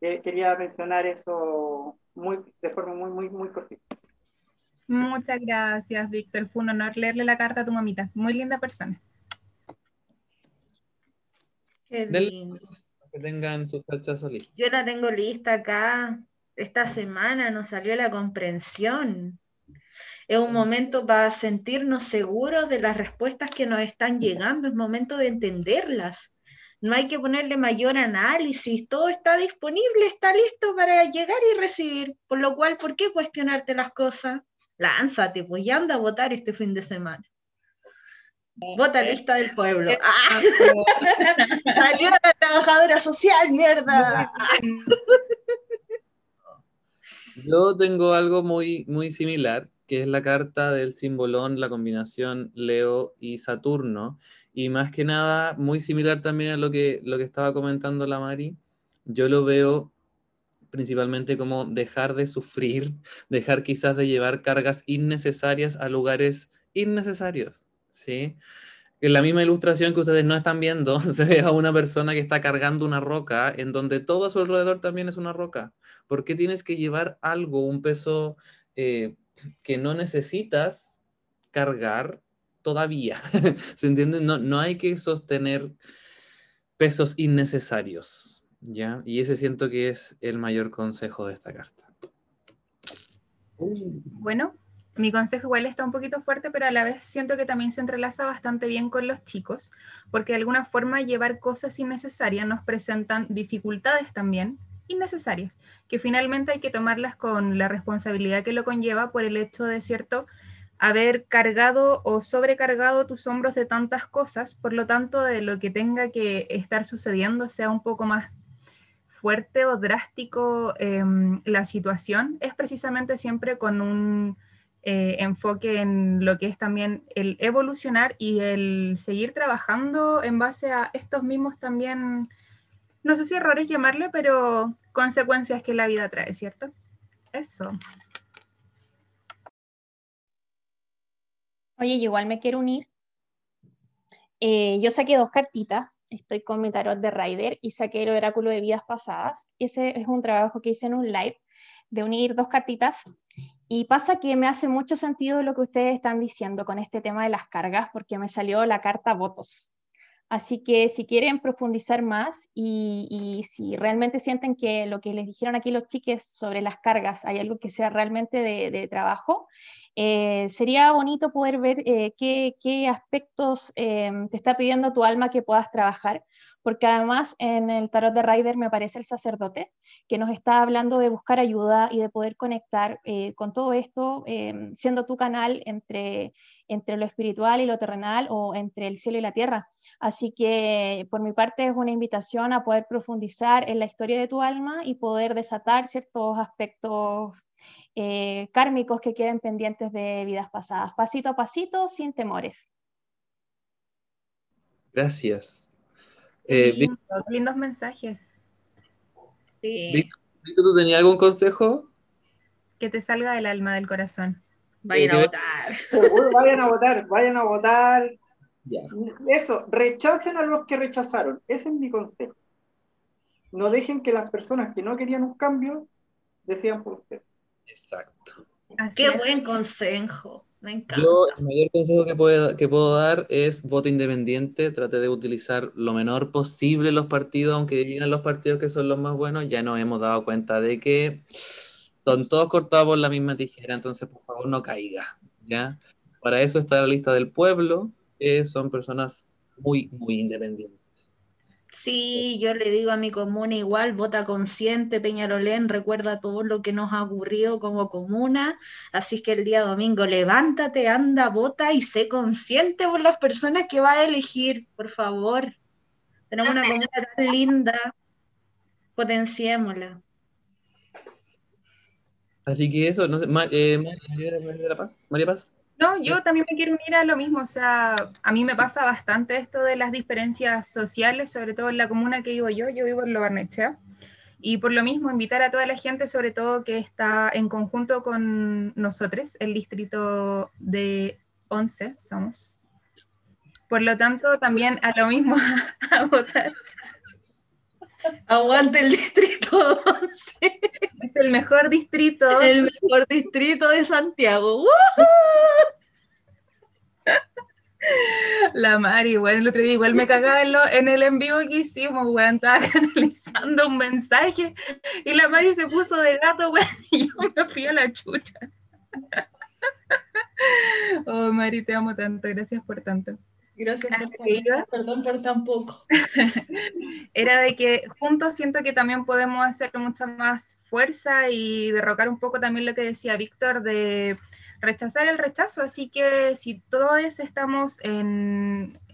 eh, quería mencionar eso muy, de forma muy, muy, muy cortita. Muchas gracias, Víctor. Fue un honor leerle la carta a tu mamita. Muy linda persona. Qué lindo. Que tengan sus listos. Yo la tengo lista acá. Esta semana nos salió la comprensión. Es un momento para sentirnos seguros de las respuestas que nos están llegando. Es momento de entenderlas. No hay que ponerle mayor análisis. Todo está disponible, está listo para llegar y recibir. Por lo cual, ¿por qué cuestionarte las cosas? Lánzate, pues ya anda a votar este fin de semana. Vota lista del pueblo. ¡Ah! (laughs) Salió la trabajadora social, mierda. (laughs) Yo tengo algo muy, muy similar, que es la carta del simbolón, la combinación Leo y Saturno, y más que nada muy similar también a lo que, lo que estaba comentando la Mari. Yo lo veo principalmente como dejar de sufrir, (laughs) dejar quizás de llevar cargas innecesarias a lugares innecesarios, ¿sí? En la misma ilustración que ustedes no están viendo, (laughs) se ve a una persona que está cargando una roca en donde todo a su alrededor también es una roca. ¿Por qué tienes que llevar algo, un peso eh, que no necesitas cargar todavía? (laughs) ¿Se entiende? No, no hay que sostener pesos innecesarios, ¿ya? Y ese siento que es el mayor consejo de esta carta. Bueno, mi consejo igual está un poquito fuerte, pero a la vez siento que también se entrelaza bastante bien con los chicos, porque de alguna forma llevar cosas innecesarias nos presentan dificultades también innecesarias, que finalmente hay que tomarlas con la responsabilidad que lo conlleva por el hecho de, cierto, haber cargado o sobrecargado tus hombros de tantas cosas, por lo tanto, de lo que tenga que estar sucediendo sea un poco más fuerte o drástico em, la situación, es precisamente siempre con un eh, enfoque en lo que es también el evolucionar y el seguir trabajando en base a estos mismos también, no sé si errores llamarle, pero consecuencias que la vida trae, ¿cierto? Eso. Oye, igual me quiero unir. Eh, yo saqué dos cartitas, estoy con mi tarot de Rider y saqué el oráculo de vidas pasadas. Ese es un trabajo que hice en un live de unir dos cartitas y pasa que me hace mucho sentido lo que ustedes están diciendo con este tema de las cargas, porque me salió la carta votos. Así que si quieren profundizar más y, si realmente sienten que lo que les dijeron aquí los chiques sobre las cargas hay algo que sea realmente de, trabajo, eh, sería bonito poder ver eh, qué, aspectos eh, te está pidiendo tu alma que puedas trabajar porque además en el tarot de Rider me aparece el sacerdote que nos está hablando de buscar ayuda y de poder conectar con todo esto, siendo tu canal entre, entre lo espiritual y lo terrenal o entre el cielo y la tierra. Así que por mi parte es una invitación a poder profundizar en la historia de tu alma y poder desatar ciertos aspectos eh, kármicos que queden pendientes de vidas pasadas, pasito a pasito, sin temores. Gracias. Eh, lindos mensajes. Sí. ¿tú tenías algún consejo? Que te salga del alma, del corazón. Vayan a votar. Vayan a votar, vayan a votar. Eso, rechacen a los que rechazaron. Ese es mi consejo. No dejen que las personas que no querían un cambio decidan por ustedes. Exacto. Qué buen consejo. Yo, el mayor consejo que puedo, que puedo dar es voto independiente, trate de utilizar lo menor posible los partidos, aunque digan los partidos que son los más buenos, ya nos hemos dado cuenta de que son todos cortados por la misma tijera, entonces por favor no caiga, ¿ya? Para eso está la lista del pueblo, que son personas muy, muy independientes. Sí, yo le digo a mi comuna igual, vota consciente, Peñarolén, recuerda todo lo que nos ha ocurrido como comuna, así que el día domingo levántate, anda, vota y sé consciente por las personas que va a elegir, por favor. Tenemos una comuna tan linda, potenciémosla. Así que eso, no sé, eh, María Paz, María Paz. No, yo también me quiero unir a lo mismo, o sea, a mí me pasa bastante esto de las diferencias sociales, sobre todo en la comuna que vivo yo, yo vivo en Lo Barnechea, y por lo mismo invitar a toda la gente, sobre todo que está en conjunto con nosotros, el distrito de 11 somos. Por lo tanto, también a lo mismo (laughs) a votar. Aguante el distrito 11. Es el mejor distrito. El mejor distrito de Santiago. La Mari, bueno, el otro día igual me cagaba en, el en vivo que hicimos, weón, estaba (laughs) canalizando un mensaje y la Mari se puso de gato, weón, y yo me fui a la chucha. (laughs) Oh, Mari, te amo tanto, gracias por tanto. Gracias por perdón por tan poco. (laughs) Era de que juntos siento que también podemos hacer mucha más fuerza y derrocar un poco también lo que decía Víctor de rechazar el rechazo. Así que si todos estamos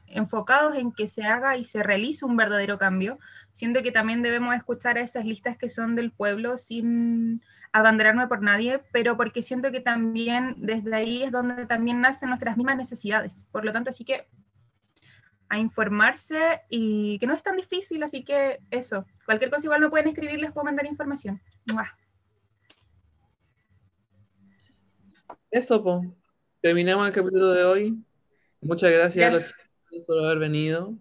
enfocados en que se haga y se realice un verdadero cambio, siento que también debemos escuchar a esas listas que son del pueblo sin abanderarme por nadie, pero porque siento que también desde ahí es donde también nacen nuestras mismas necesidades. Por lo tanto, así que a informarse y que no es tan difícil, así que eso, cualquier cosa igual me pueden escribir, les puedo mandar información. ¡Mua! Eso. Terminamos el capítulo de hoy. Muchas gracias, a los por haber venido.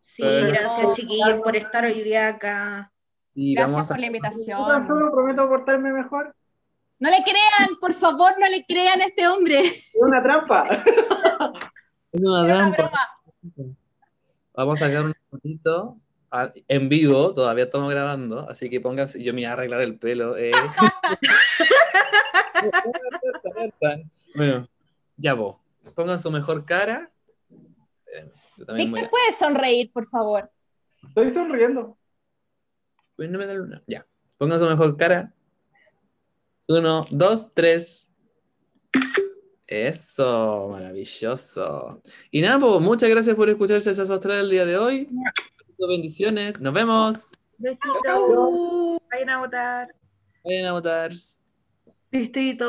Sí, Pero- gracias chiquillos por estar hoy día acá. Sí, Gracias a por la invitación. solo prometo portarme mejor. No le crean, por favor, no le crean a este hombre. Es una trampa. Es una trampa. broma. Vamos a sacar un ratito a- en vivo, todavía estamos grabando, así que pónganse, yo me voy a arreglar el pelo. eh. (laughs) bueno, ya vos, pongan su mejor cara. Eh, Yo también a... puedes sonreír, por favor. Estoy sonriendo. Uy, no me da luna. Ya, pongan su mejor cara. Uno, dos, tres. Eso, maravilloso. Y nada, pues muchas gracias por escuchar Chachazo Astral el día de hoy. Bendiciones, nos vemos. Besitos, vayan a votar. Vayan a votar. Distrito.